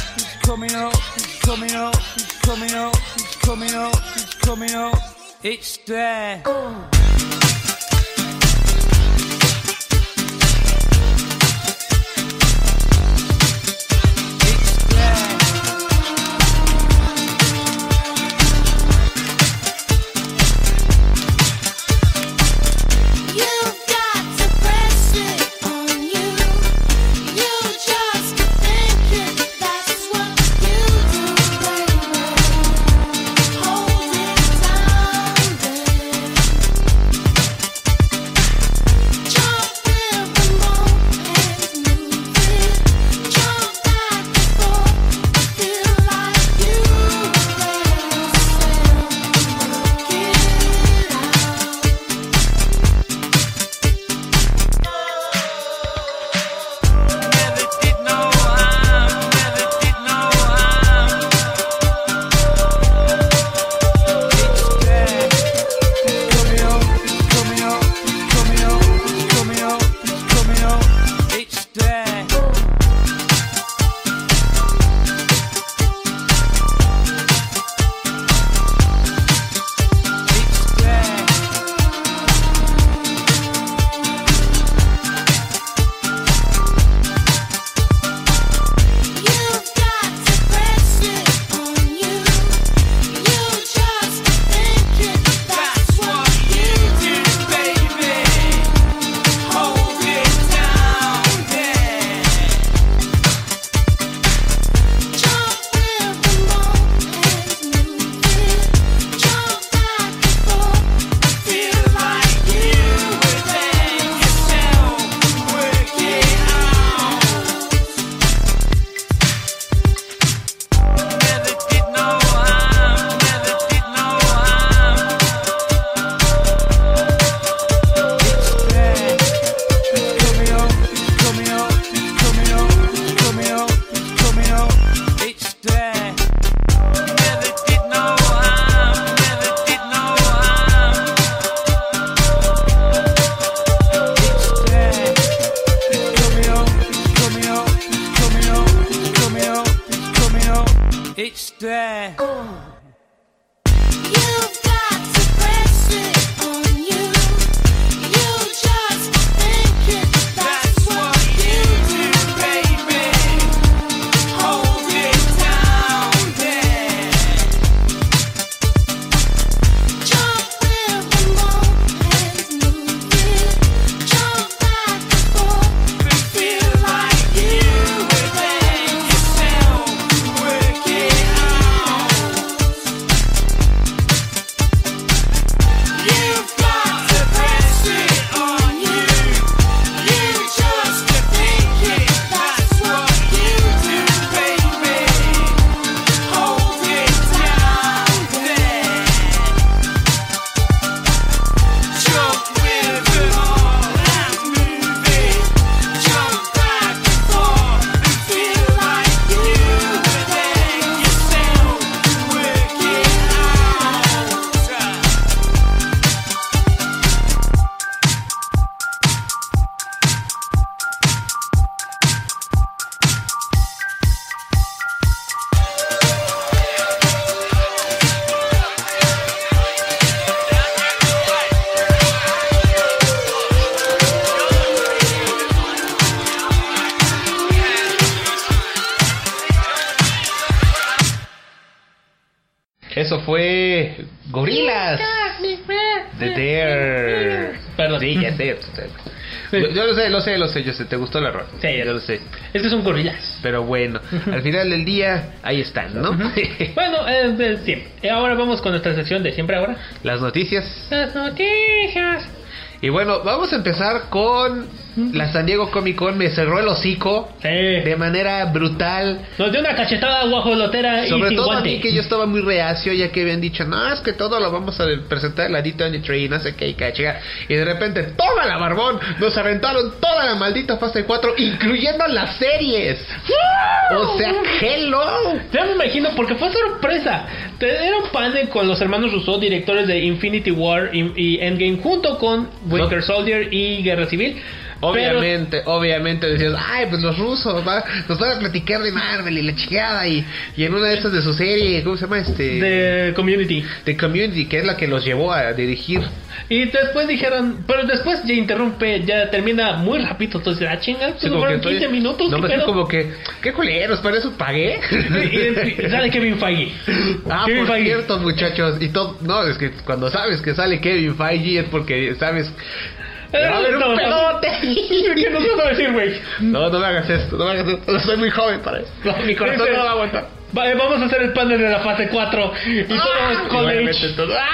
对。Lo sé, lo sé. Yo sé, te gustó la rola. Sí, yo lo sé. Es que son gorilas. Pero bueno, al final del día, ahí están, ¿no? Bueno, eh, eh, sí. Y ahora vamos con nuestra sección de siempre ahora. Las noticias. Las noticias. Y bueno, vamos a empezar con la San Diego Comic Con. Me cerró el hocico Sí. de manera brutal. Nos dio una cachetada guajolotera y Sobre sin todo a mí que yo estaba muy reacio ya que habían dicho, no, es que todo lo vamos a presentar en la D23 no sé qué y cachiga. Y de repente, toma la barbón, nos aventaron toda la maldita fase 4, incluyendo las series. O sea, hello. Ya me imagino, porque fue sorpresa. Te- Era un panel con los hermanos Rousseau, directores de Infinity War y, y Endgame, junto con Winter Soldier y Guerra Civil. Obviamente, obviamente decías, ay, pues los rusos va- nos van a platicar de Marvel y la chingada y, y en una de esas de su serie, ¿cómo se llama este? Pero de Community. de Community, que es la que los llevó a dirigir. Y después dijeron, pero después ya interrumpe, ya termina muy rápido. Entonces, ah, chinga, Sí, fueron 15 estoy- minutos. No, ¿qué me fue pedo? como que, qué culeros, para eso pagué. Y- y sale Kevin Feige. Ah, Kevin por Feige. cierto, muchachos, y todo, no, es que cuando sabes que sale Kevin Feige es porque sabes a haber un pelote. ¿Qué nos vas a decir, güey? No, no me hagas esto, no me hagas esto, soy muy joven para eso. No, Mi corazón no va a aguantar. Va- eh, vamos a hacer el panel de la fase 4 y todo Ah, college. todo- ¡Ah!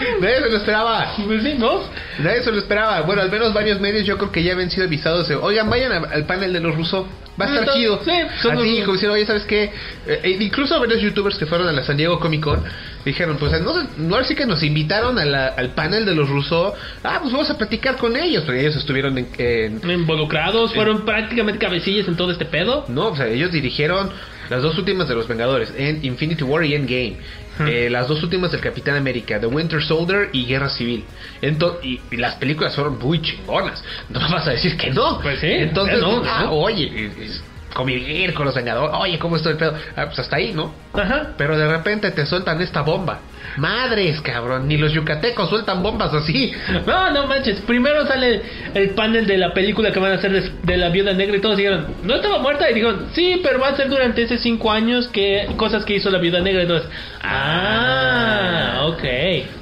Nadie se lo esperaba. Pues sí, ¿no? Nadie se lo esperaba. Bueno, al menos varios medios yo creo que ya habían sido avisados. de, Oigan, vayan a- al panel de los rusos. Va a estar chido. sí, son Así, como diciendo, oye, ¿sabes qué? Eh, eh, incluso varios youtubers que fueron a la San Diego Comic Con dijeron, pues no, no así que nos invitaron a la- al panel de los rusos. Ah, pues vamos a platicar con ellos. Porque ellos estuvieron en... en- Involucrados, fueron prácticamente cabecillas en todo este pedo. no, o sea, ellos dirigieron las dos últimas de los Vengadores, en Infinity War y Endgame. Eh, las dos últimas del Capitán América, The Winter Soldier y Guerra Civil. Ento- y, y las películas fueron muy chingonas. No me vas a decir que no. Pues sí, Entonces, no, ah, oye, es convivir con los Vengadores. Oye, ¿cómo está el pedo? Ah, pues hasta ahí, ¿no? Ajá. Pero de repente te sueltan esta bomba. Madres, cabrón. Ni los yucatecos sueltan bombas así. No, no manches. Primero sale el panel de la película que van a hacer de, de la viuda negra y todos dijeron, ¿no estaba muerta? Y dijeron, sí, pero va a ser durante esos cinco años que cosas que hizo la viuda negra. Y todos, ah, ok.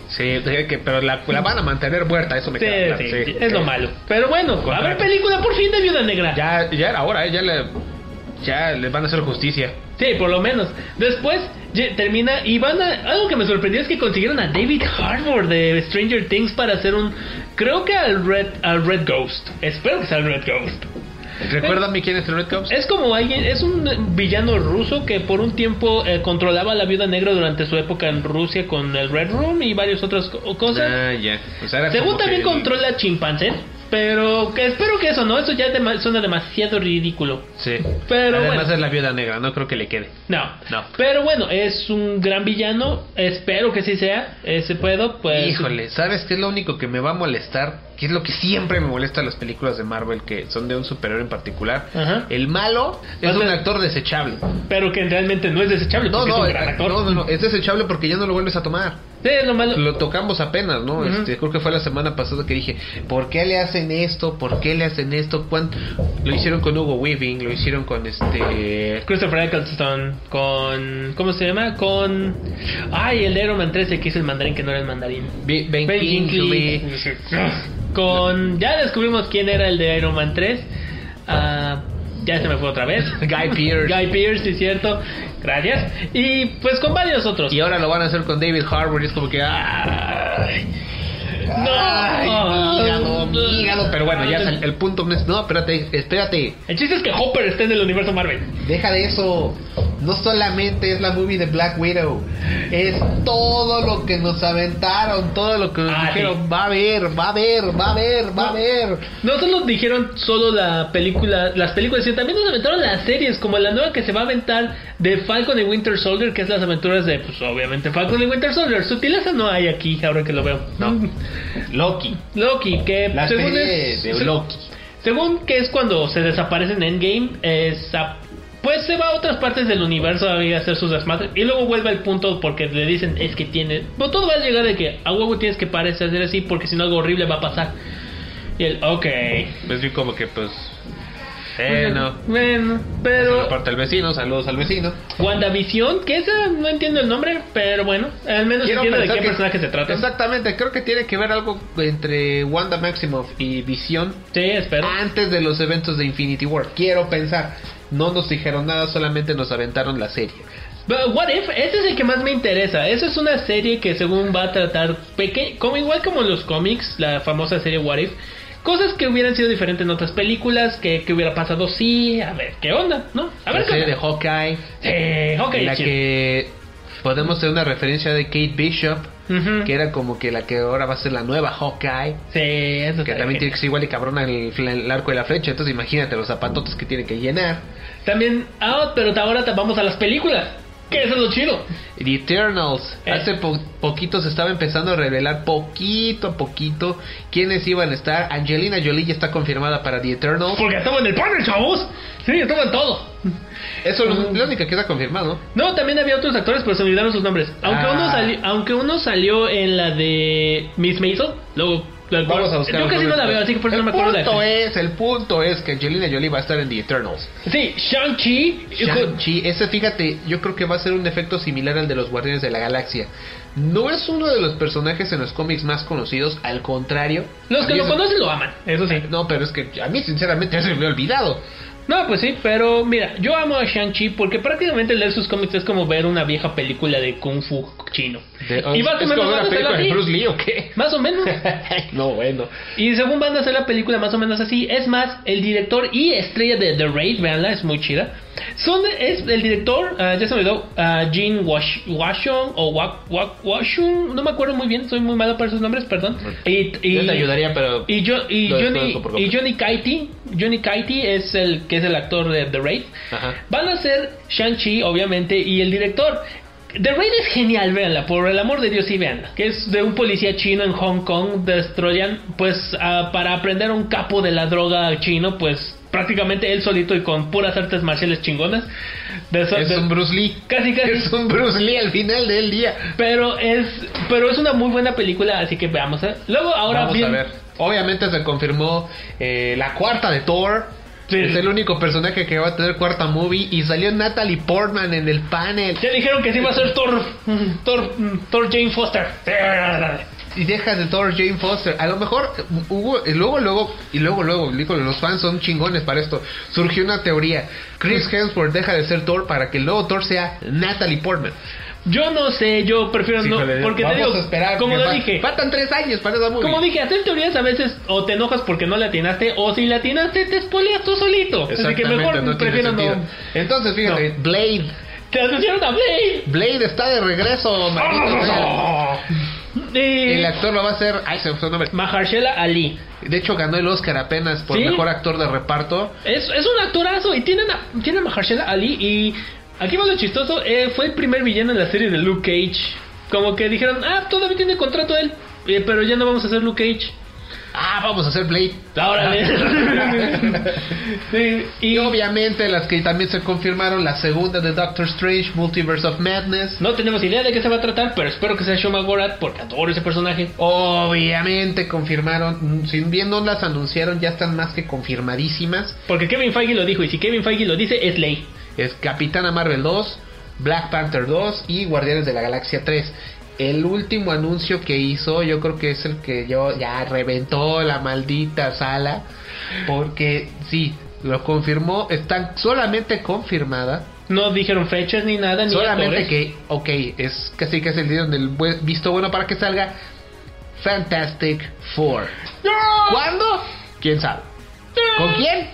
Sí, que, pero la, la van a mantener muerta, eso me Sí, queda claro. sí, sí. sí, es lo malo. Pero bueno, va a haber película por fin de viuda negra. Ya, ya era hora, ¿eh? ya le, ya les van a hacer justicia. Sí, por lo menos. Después termina y van a... Algo que me sorprendió es que consiguieron a David Harbour de Stranger Things para hacer un... Creo que al Red, al Red Ghost. Espero que sea el Red Ghost. Recuérdame quién es el Red Cops. Es como alguien, es un villano ruso que por un tiempo eh, controlaba a la viuda negra durante su época en Rusia con el Red Room y varias otras co- cosas. Ah, ya. Era Según también el- controla chimpancé, pero que espero que eso no, eso ya dema- suena demasiado ridículo. Sí. Pero Además bueno. es la viuda negra, no creo que le quede. No, No. Pero bueno, es un gran villano. Espero que sí sea ese puedo. Pues. Híjole, ¿sabes qué es lo único que me va a molestar? Que es lo que siempre me molesta en las películas de Marvel que son de un superhéroe en particular. Ajá. El malo es O sea, un actor desechable. Pero que realmente no es desechable. No, no, es un eh, gran actor. no, no, no, es desechable porque ya no lo vuelves a tomar. Sí, es lo malo. Lo tocamos apenas, ¿no? Ujú. este, creo que fue la semana pasada que dije, ¿por qué le hacen esto? ¿Por qué le hacen esto? ¿Cuán- Lo hicieron con Hugo Weaving, lo hicieron con este... Christopher Eccleston con. ¿Cómo se llama? Con. Ay, el de Iron Man 13 que hizo el mandarín que no era el mandarín. Ben, Ben Ben Kingsley. Kingsley. Con. Ya descubrimos quién era el de Iron Man 3. Ah, ya se me fue otra vez. Guy Pearce. Guy Pearce, sí, cierto. Gracias. Y pues con varios otros. Y ahora lo van a hacer con David Harbour y es como que... ¡Ay! Ay, No. hígado, mi hígado. Pero bueno, ya sal- el punto no es... No, espérate, espérate. El chiste es que Hopper esté en el universo Marvel. Deja de eso. No solamente es la movie de Black Widow. Es todo lo que nos aventaron. Todo lo que nos Ah, dijeron. sí. Va a haber, va a haber, va a haber, va a haber. No solo dijeron solo la película, las películas, sino también nos aventaron las series, como la nueva que se va a aventar de Falcon y Winter Soldier, que es las aventuras de, pues obviamente, Falcon y Winter Soldier. Sutileza no hay aquí, ahora que lo veo. No. Loki. Loki, que La según serie es- de se- Loki. Según que es cuando se desaparece en Endgame, es a- pues se va a otras partes del universo a hacer sus desmadres y luego vuelve al punto porque le dicen es que tiene, pues todo va a llegar de que a huevo tienes que parecer así porque si no algo horrible va a pasar. Y él, ok. Es bien como que pues... Bueno. Bueno, Pero aparte al vecino, saludos al vecino. WandaVision, que esa no entiendo el nombre, pero bueno, al menos Quiero entiendo de qué que- personaje se trata. Exactamente, creo que tiene que ver algo entre Wanda Maximoff y Visión Sí, espero. antes de los eventos de Infinity War. Quiero pensar. No nos dijeron nada, solamente nos aventaron la serie. But What If, ese es el que más me interesa. Esa es una serie que según va a tratar peque como igual como los cómics, la famosa serie What If. Cosas que hubieran sido diferentes en otras películas, que, que hubiera pasado sí, a ver, ¿qué onda? ¿No? A ver la serie de. Hawkeye, Sí, en la chido. que podemos tener una referencia de Kate Bishop, que era como que la que ahora va a ser la nueva Hawkeye. Sí, eso Que también bien. tiene que ser igual y cabrona el, el arco de la flecha. Entonces imagínate los zapatotes que tiene que llenar. También, ah, pero ahora vamos a las películas. Que eso es lo chido. The Eternals. Eh. Hace po- poquito se estaba empezando a revelar poquito a poquito quiénes iban a estar. Angelina Jolie ya está confirmada para The Eternals. Porque estaba en el panel, chavos. Sí, estaba en todo. Eso es lo, la única que está confirmado. No, también había otros actores, pero se me olvidaron sus nombres. Aunque, Ah. uno, salió, aunque uno salió en la de Miss Maisel, luego... Vamos a buscar Yo casi no la veo, así que por eso el no me acuerdo de punto la es, el punto es que Angelina Jolie va a estar en The Eternals. Sí, Shang-Chi. Shang-Chi, ese fíjate, yo creo que va a ser un efecto similar al de los Guardianes de la Galaxia. No es uno de los personajes en los cómics más conocidos, al contrario. Los que lo es- conocen lo aman, eso sí. No, pero es que a mí sinceramente se me ha olvidado. No, pues sí, pero mira, yo amo a Shang-Chi porque prácticamente leer sus cómics es como ver una vieja película de Kung Fu chino. De- y más o ¿Es menos van a de así. Bruce Lee o qué? Más o menos. no, bueno. Y según van a hacer la película más o menos así, es más, el director y estrella de The Raid, veanla, es muy chida. Son, es el director, ah, ya se me olvidó, ah, Gene Wash, Washon o Wak, Wak, Washun, no me acuerdo muy bien, soy muy malo para esos nombres, perdón. Y, y- Yo te ayudaría, pero y, yo, y, Johnny, y. Johnny Kaiti, Johnny Kaiti es el que es el actor de The Raid. Ajá. Van a ser Shang-Chi, obviamente, y el director. The Raid es genial, véanla, por el amor de Dios, sí, véanla. Que es de un policía chino en Hong Kong, destroyan, pues, ah, para aprender a un capo de la droga chino, pues, prácticamente él solito y con puras artes marciales chingonas. De eso- Es de- un Bruce Lee. Casi, casi. Es un Bruce Lee al final del día. Pero es, pero es una muy buena película, así que veamos. ¿eh? Luego, ahora Vamos bien, a ver. Obviamente se confirmó eh, la cuarta de Thor. Sí. Es el único personaje que va a tener cuarta movie. Y salió Natalie Portman en el panel. Ya dijeron que sí va a ser Thor, Thor, Thor Jane Foster. Y deja de Thor Jane Foster. A lo mejor hubo. Y luego, luego. Y luego, luego. Los fans son chingones para esto. Surgió una teoría. Chris Hemsworth deja de ser Thor para que el nuevo Thor sea Natalie Portman. Yo no sé, yo prefiero no, porque te vamos digo, a esperar. como lo dije, Faltan tres años para esa movie. como dije, hacer teorías a veces o te enojas porque no le atinaste o si le atinaste te spoileas tú solito. Así que mejor no prefiero no. Entonces, fíjate, Blade. Te asociaron a Blade. Blade está de regreso, maldito sea. Eh, El actor lo va a hacer. Ay, se me fue el nombre. Mahershala Ali. De hecho, ganó el Oscar apenas por ¿Sí? mejor actor de reparto. Es, es un actorazo y tiene a, tiene a Mahershala Ali y aquí va lo chistoso, eh, fue el primer villano en la serie de Luke Cage. Como que dijeron, ah, todavía tiene contrato él, eh, pero ya no vamos a hacer Luke Cage. Ah, vamos a hacer Blade. Órale. Sí, Y y obviamente las que también se confirmaron, la segunda de Doctor Strange, Multiverse of Madness. no tenemos idea de qué se va a tratar, pero espero que sea Shoma Gorath porque adoro ese personaje. Obviamente confirmaron, si bien no las anunciaron, ya están más que confirmadísimas. Porque Kevin Feige lo dijo y si Kevin Feige lo dice es ley. Es Capitana Marvel 2, Black Panther 2 y Guardianes de la Galaxia 3. El último anuncio que hizo, yo creo que es el que yo ya reventó la maldita sala. Porque sí, lo confirmó, están solamente confirmada. No dijeron fechas ni nada, ni Solamente actores. que, ok, es casi que es el día donde el buen- visto bueno para que salga Fantastic Four. ¿Cuándo? ¿Quién sabe? ¿Con quién?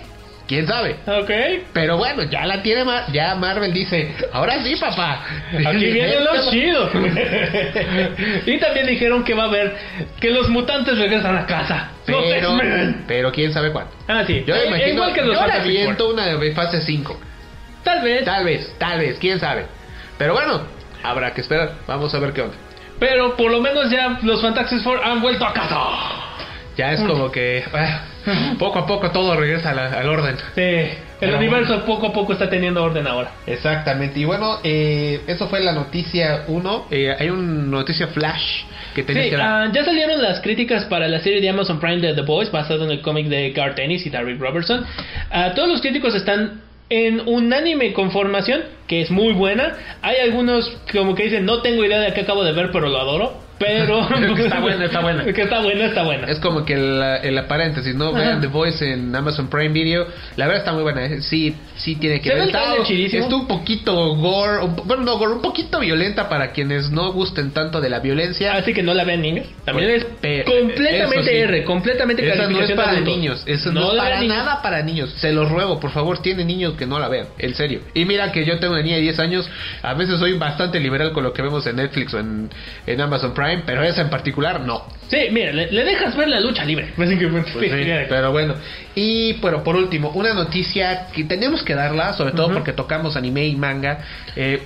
¿Quién sabe? Ok. Pero bueno, ya la tiene Mar- ya Marvel dice, ahora sí, papá. Aquí viene lo chido. y también dijeron que va a haber que los mutantes regresan a casa. Pero, pero quién sabe cuándo. Ah, sí. Yo Eh, imagino, igual que los yo una de fase 5. Tal vez. Tal vez, tal vez, quién sabe. Pero bueno, habrá que esperar. Vamos a ver qué onda. Pero por lo menos ya los Fantastic Four han vuelto a casa. Ya es como que ah, poco a poco todo regresa la- al orden. Sí. El Pero universo poco a poco está teniendo orden ahora. Exactamente. Y bueno, eh, eso fue la noticia 1. hay una noticia flash que tenía Sí, que ah, ya salieron las críticas para la serie de Amazon Prime de The Boys, basado en el cómic de Garth Ennis y Derek Robertson. Ah, todos los críticos están en unánime conformación, que es muy buena. Hay algunos como que dicen, no tengo idea de qué acabo de ver, pero lo adoro. Pero... Que está buena, está buena. Que está buena, está buena. Es como que el, el paréntesis, ¿no? Ajá. Vean The Voice en Amazon Prime Video. La verdad está muy buena. ¿eh? Sí, sí tiene que ver. Está, está un poquito gore. un bueno, no gore, un poquito violenta para quienes no gusten tanto de la violencia. Así que no la vean niños. También es pe- completamente eso sí. R, completamente Esa no es para niños, eso no, No es la para niños. nada para niños. Se los ruego, por favor, tienen niños que no la vean, en serio. Y mira que yo tengo una niña de 10 años, a veces soy bastante liberal con lo que vemos en Netflix o en, en Amazon Prime, pero esa en particular no. Sí, mira, le, le dejas ver la lucha libre. Básicamente. Pues sí, Mira. pero bueno. Y bueno, por último, una noticia que tenemos que darla, sobre todo porque tocamos anime y manga. eh,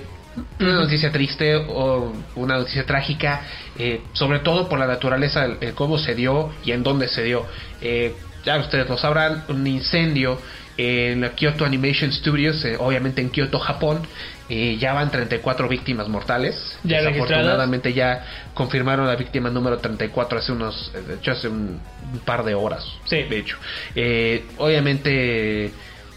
una noticia triste o una noticia trágica, eh, sobre todo por la naturaleza, el cómo se dio y en dónde se dio. Eh, ya ustedes lo sabrán, un incendio en la Kyoto Animation Studios, eh, obviamente en Kyoto, Japón. Eh, ya van 34 víctimas mortales. Ya. Desafortunadamente ya confirmaron la víctima número 34 hace unos, eh, de hecho hace un, un par de horas. Sí. De hecho, Eh, obviamente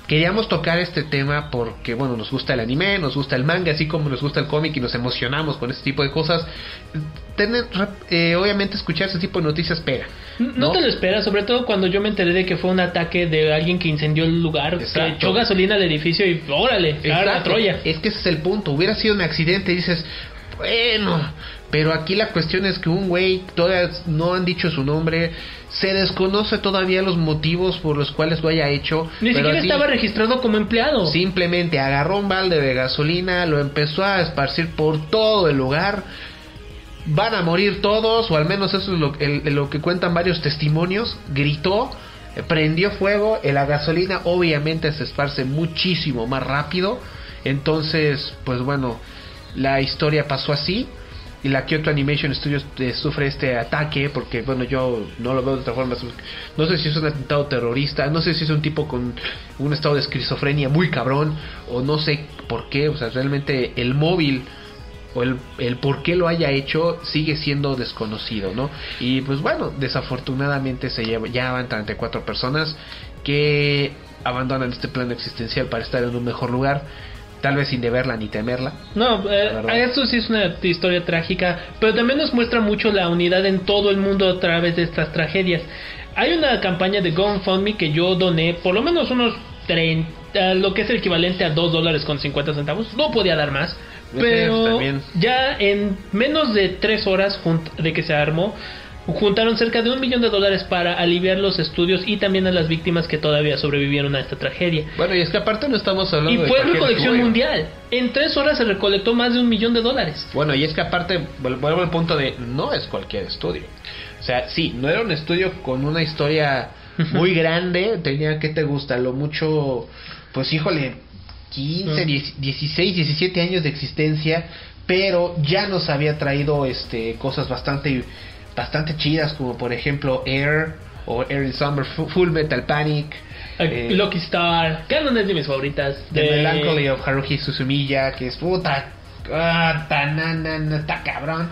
queríamos tocar este tema porque bueno nos gusta el anime, nos gusta el manga, así como nos gusta el cómic y nos emocionamos con este tipo de cosas. Tener, eh, obviamente escuchar ese tipo de noticias pega. No, te lo esperas, sobre todo cuando yo me enteré de que fue un ataque de alguien que incendió el lugar, que echó gasolina al edificio y órale, a. Troya. Es que ese es el punto. Hubiera sido un accidente y dices, bueno, pero aquí la cuestión es que un güey, todavía no han dicho su nombre, se desconoce todavía los motivos por los cuales lo haya hecho. Ni pero siquiera así, estaba registrado como empleado. Simplemente agarró un balde de gasolina, lo empezó a esparcir por todo el lugar. Van a morir todos, o al menos eso es lo, el- lo que cuentan varios testimonios. Gritó, prendió fuego, eh, la gasolina obviamente se esparce muchísimo más rápido. Entonces, pues bueno, la historia pasó así. Y la Kyoto Animation Studios eh, sufre este ataque porque, bueno, yo no lo veo de otra forma. No sé si es un atentado terrorista, no sé si es un tipo con un estado de esquizofrenia muy cabrón, o no sé por qué. O sea, realmente el móvil o el, el por qué lo haya hecho sigue siendo desconocido, ¿no? Y pues bueno, desafortunadamente se lleva, ya van 34 personas que abandonan este plano existencial para estar en un mejor lugar, tal vez sin deberla ni temerla. No, eh, esto sí es una historia trágica, pero también nos muestra mucho la unidad en todo el mundo a través de estas tragedias. Hay una campaña de GoFundMe que yo doné por lo menos unos 30, lo que es el equivalente a 2 dólares con 50 centavos. No podía dar más, pero ya en menos de 3 horas de que se armó, juntaron cerca de un millón de dólares para aliviar los estudios y también a las víctimas que todavía sobrevivieron a esta tragedia. Bueno, y es que aparte no estamos hablando Y de fue cualquier recolección mundial. En 3 horas se recolectó más de un millón de dólares. Bueno, y es que aparte, vuel- vuelvo al punto de, no es cualquier estudio. O sea, sí, no era un estudio con una historia muy grande, tenía que te gusta, lo mucho, pues híjole, 15, 10 16, 17 años de existencia, pero ya nos había traído este cosas bastante bastante chidas como por ejemplo Air o Air in Summer, Fu- Full Metal Panic, Eh, eh, Lucky Star, Canon es de mis favoritas. The De Melancholy of Haruhi Suzumiya, que es puta, ah, tanana, está cabrón.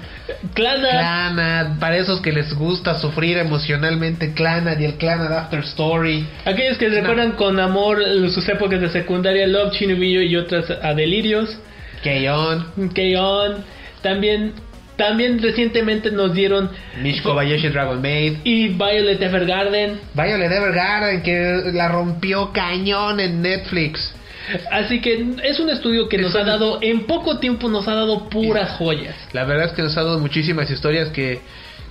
Clannad. Clanad, para esos que les gusta sufrir emocionalmente, Clanad y el Clanad After Story. Aquellos que recuerdan con amor sus épocas de secundaria, Love, Chinobillo y otras a delirios. Keion, K-On. También, también recientemente nos dieron Mish Kobayashi Dragon Maid. y Violet Evergarden. Violet Evergarden, que la rompió cañón en Netflix. Así que es un estudio que Es nos ha dado, en poco tiempo nos ha dado puras joyas. La verdad es que nos ha dado muchísimas historias que,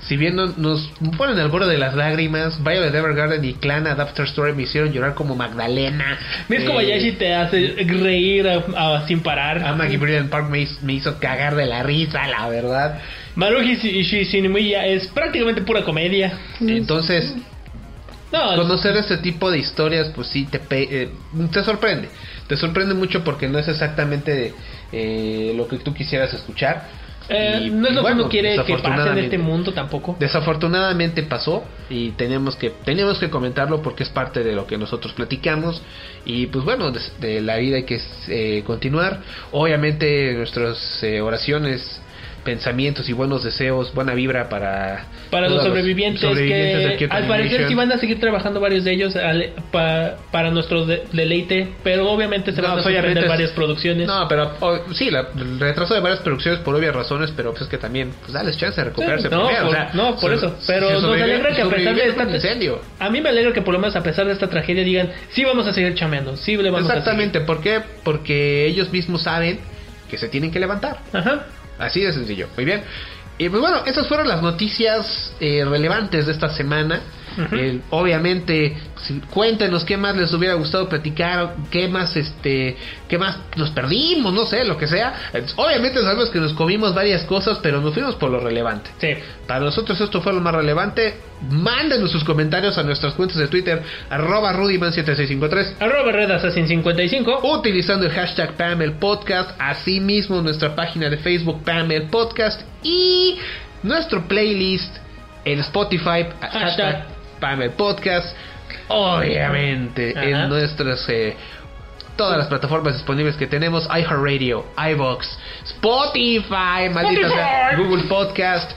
si bien no- nos ponen al borde de las lágrimas, Violet Evergarden y Clanad After Story me hicieron llorar como Magdalena. Miss Eh, Kobayashi te hace reír a- a- sin parar. A Maggie Brilliant Park me, hizo- me hizo cagar de la risa, la verdad. Maruhi Shinomiya es prácticamente pura comedia. Entonces, No, conocer este tipo de historias, pues sí, te, eh, te sorprende. Te sorprende mucho porque no es exactamente eh, lo que tú quisieras escuchar. Eh, Y, no es lo que uno quiere que pase en este mundo tampoco. Desafortunadamente pasó y tenemos que tenemos que comentarlo porque es parte de lo que nosotros platicamos y pues bueno de, de la vida hay que eh, continuar obviamente nuestras eh, oraciones pensamientos y buenos deseos buena vibra para Para los sobrevivientes, que al parecer Animation. sí van a seguir trabajando varios de ellos al- pa- para nuestro de- deleite, pero obviamente se No, van a pues, obviamente suspender es- varias producciones. No, pero o- sí, la, el retraso de varias producciones por obvias razones, pero pues es que también, pues dales chance de recuperarse Sí, no, primero, por, o sea, no, por so- eso. Pero si nos alegra que a pesar de esta incendio. A mí me alegra que por lo menos a pesar de esta tragedia digan, sí vamos a seguir chameando, sí le vamos Exactamente, ¿por qué? Porque ellos mismos saben que se tienen que levantar. a. Ajá. Así de sencillo. Muy bien. Y pues bueno, esas fueron las noticias eh, relevantes de esta semana. Eh, obviamente, si- cuéntenos qué más les hubiera gustado platicar, qué más, este, qué más nos perdimos, no sé, lo que sea. Obviamente sabemos que nos comimos varias cosas, pero nos fuimos por lo relevante. Sí. Para nosotros esto fue lo más relevante. Mándenos sus comentarios a nuestras cuentas de Twitter, arroba rudyman7653. Arroba Red Assassin 55. Utilizando el hashtag Pamel Podcast, asimismo nuestra página de Facebook Pamel Podcast y nuestro playlist en Spotify, hashtag Pamel Podcast, obviamente Ajá. en nuestras eh, todas las plataformas disponibles que tenemos, iHeartRadio, iVox, Spotify, maldita sea. Google Podcast.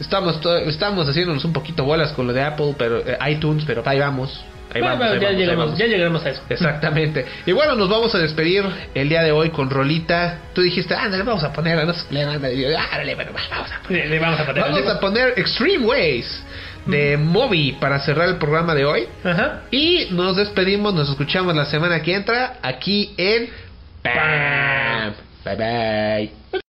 Estamos, estamos haciéndonos un poquito bolas con lo de Apple, pero eh, iTunes, pero ahí vamos. Ahí Bueno, vamos, ahí ya, vamos, ahí llegaremos, vamos. ya llegaremos a eso. Exactamente. Y bueno, nos vamos a despedir el día de hoy con Rolita. Tú dijiste, vamos a poner, no sé, ándale, y yo, ándale, bueno, vamos a Le, le vamos a poner. Vamos a poner Extreme Ways de Moby para cerrar el programa de hoy. Ajá. Y nos despedimos, nos escuchamos la semana que entra aquí en Bam. Bye bye.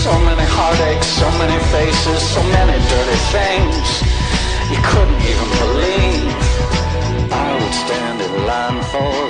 So many heartaches, so many faces, so many dirty things you couldn't even believe. I would stand in line It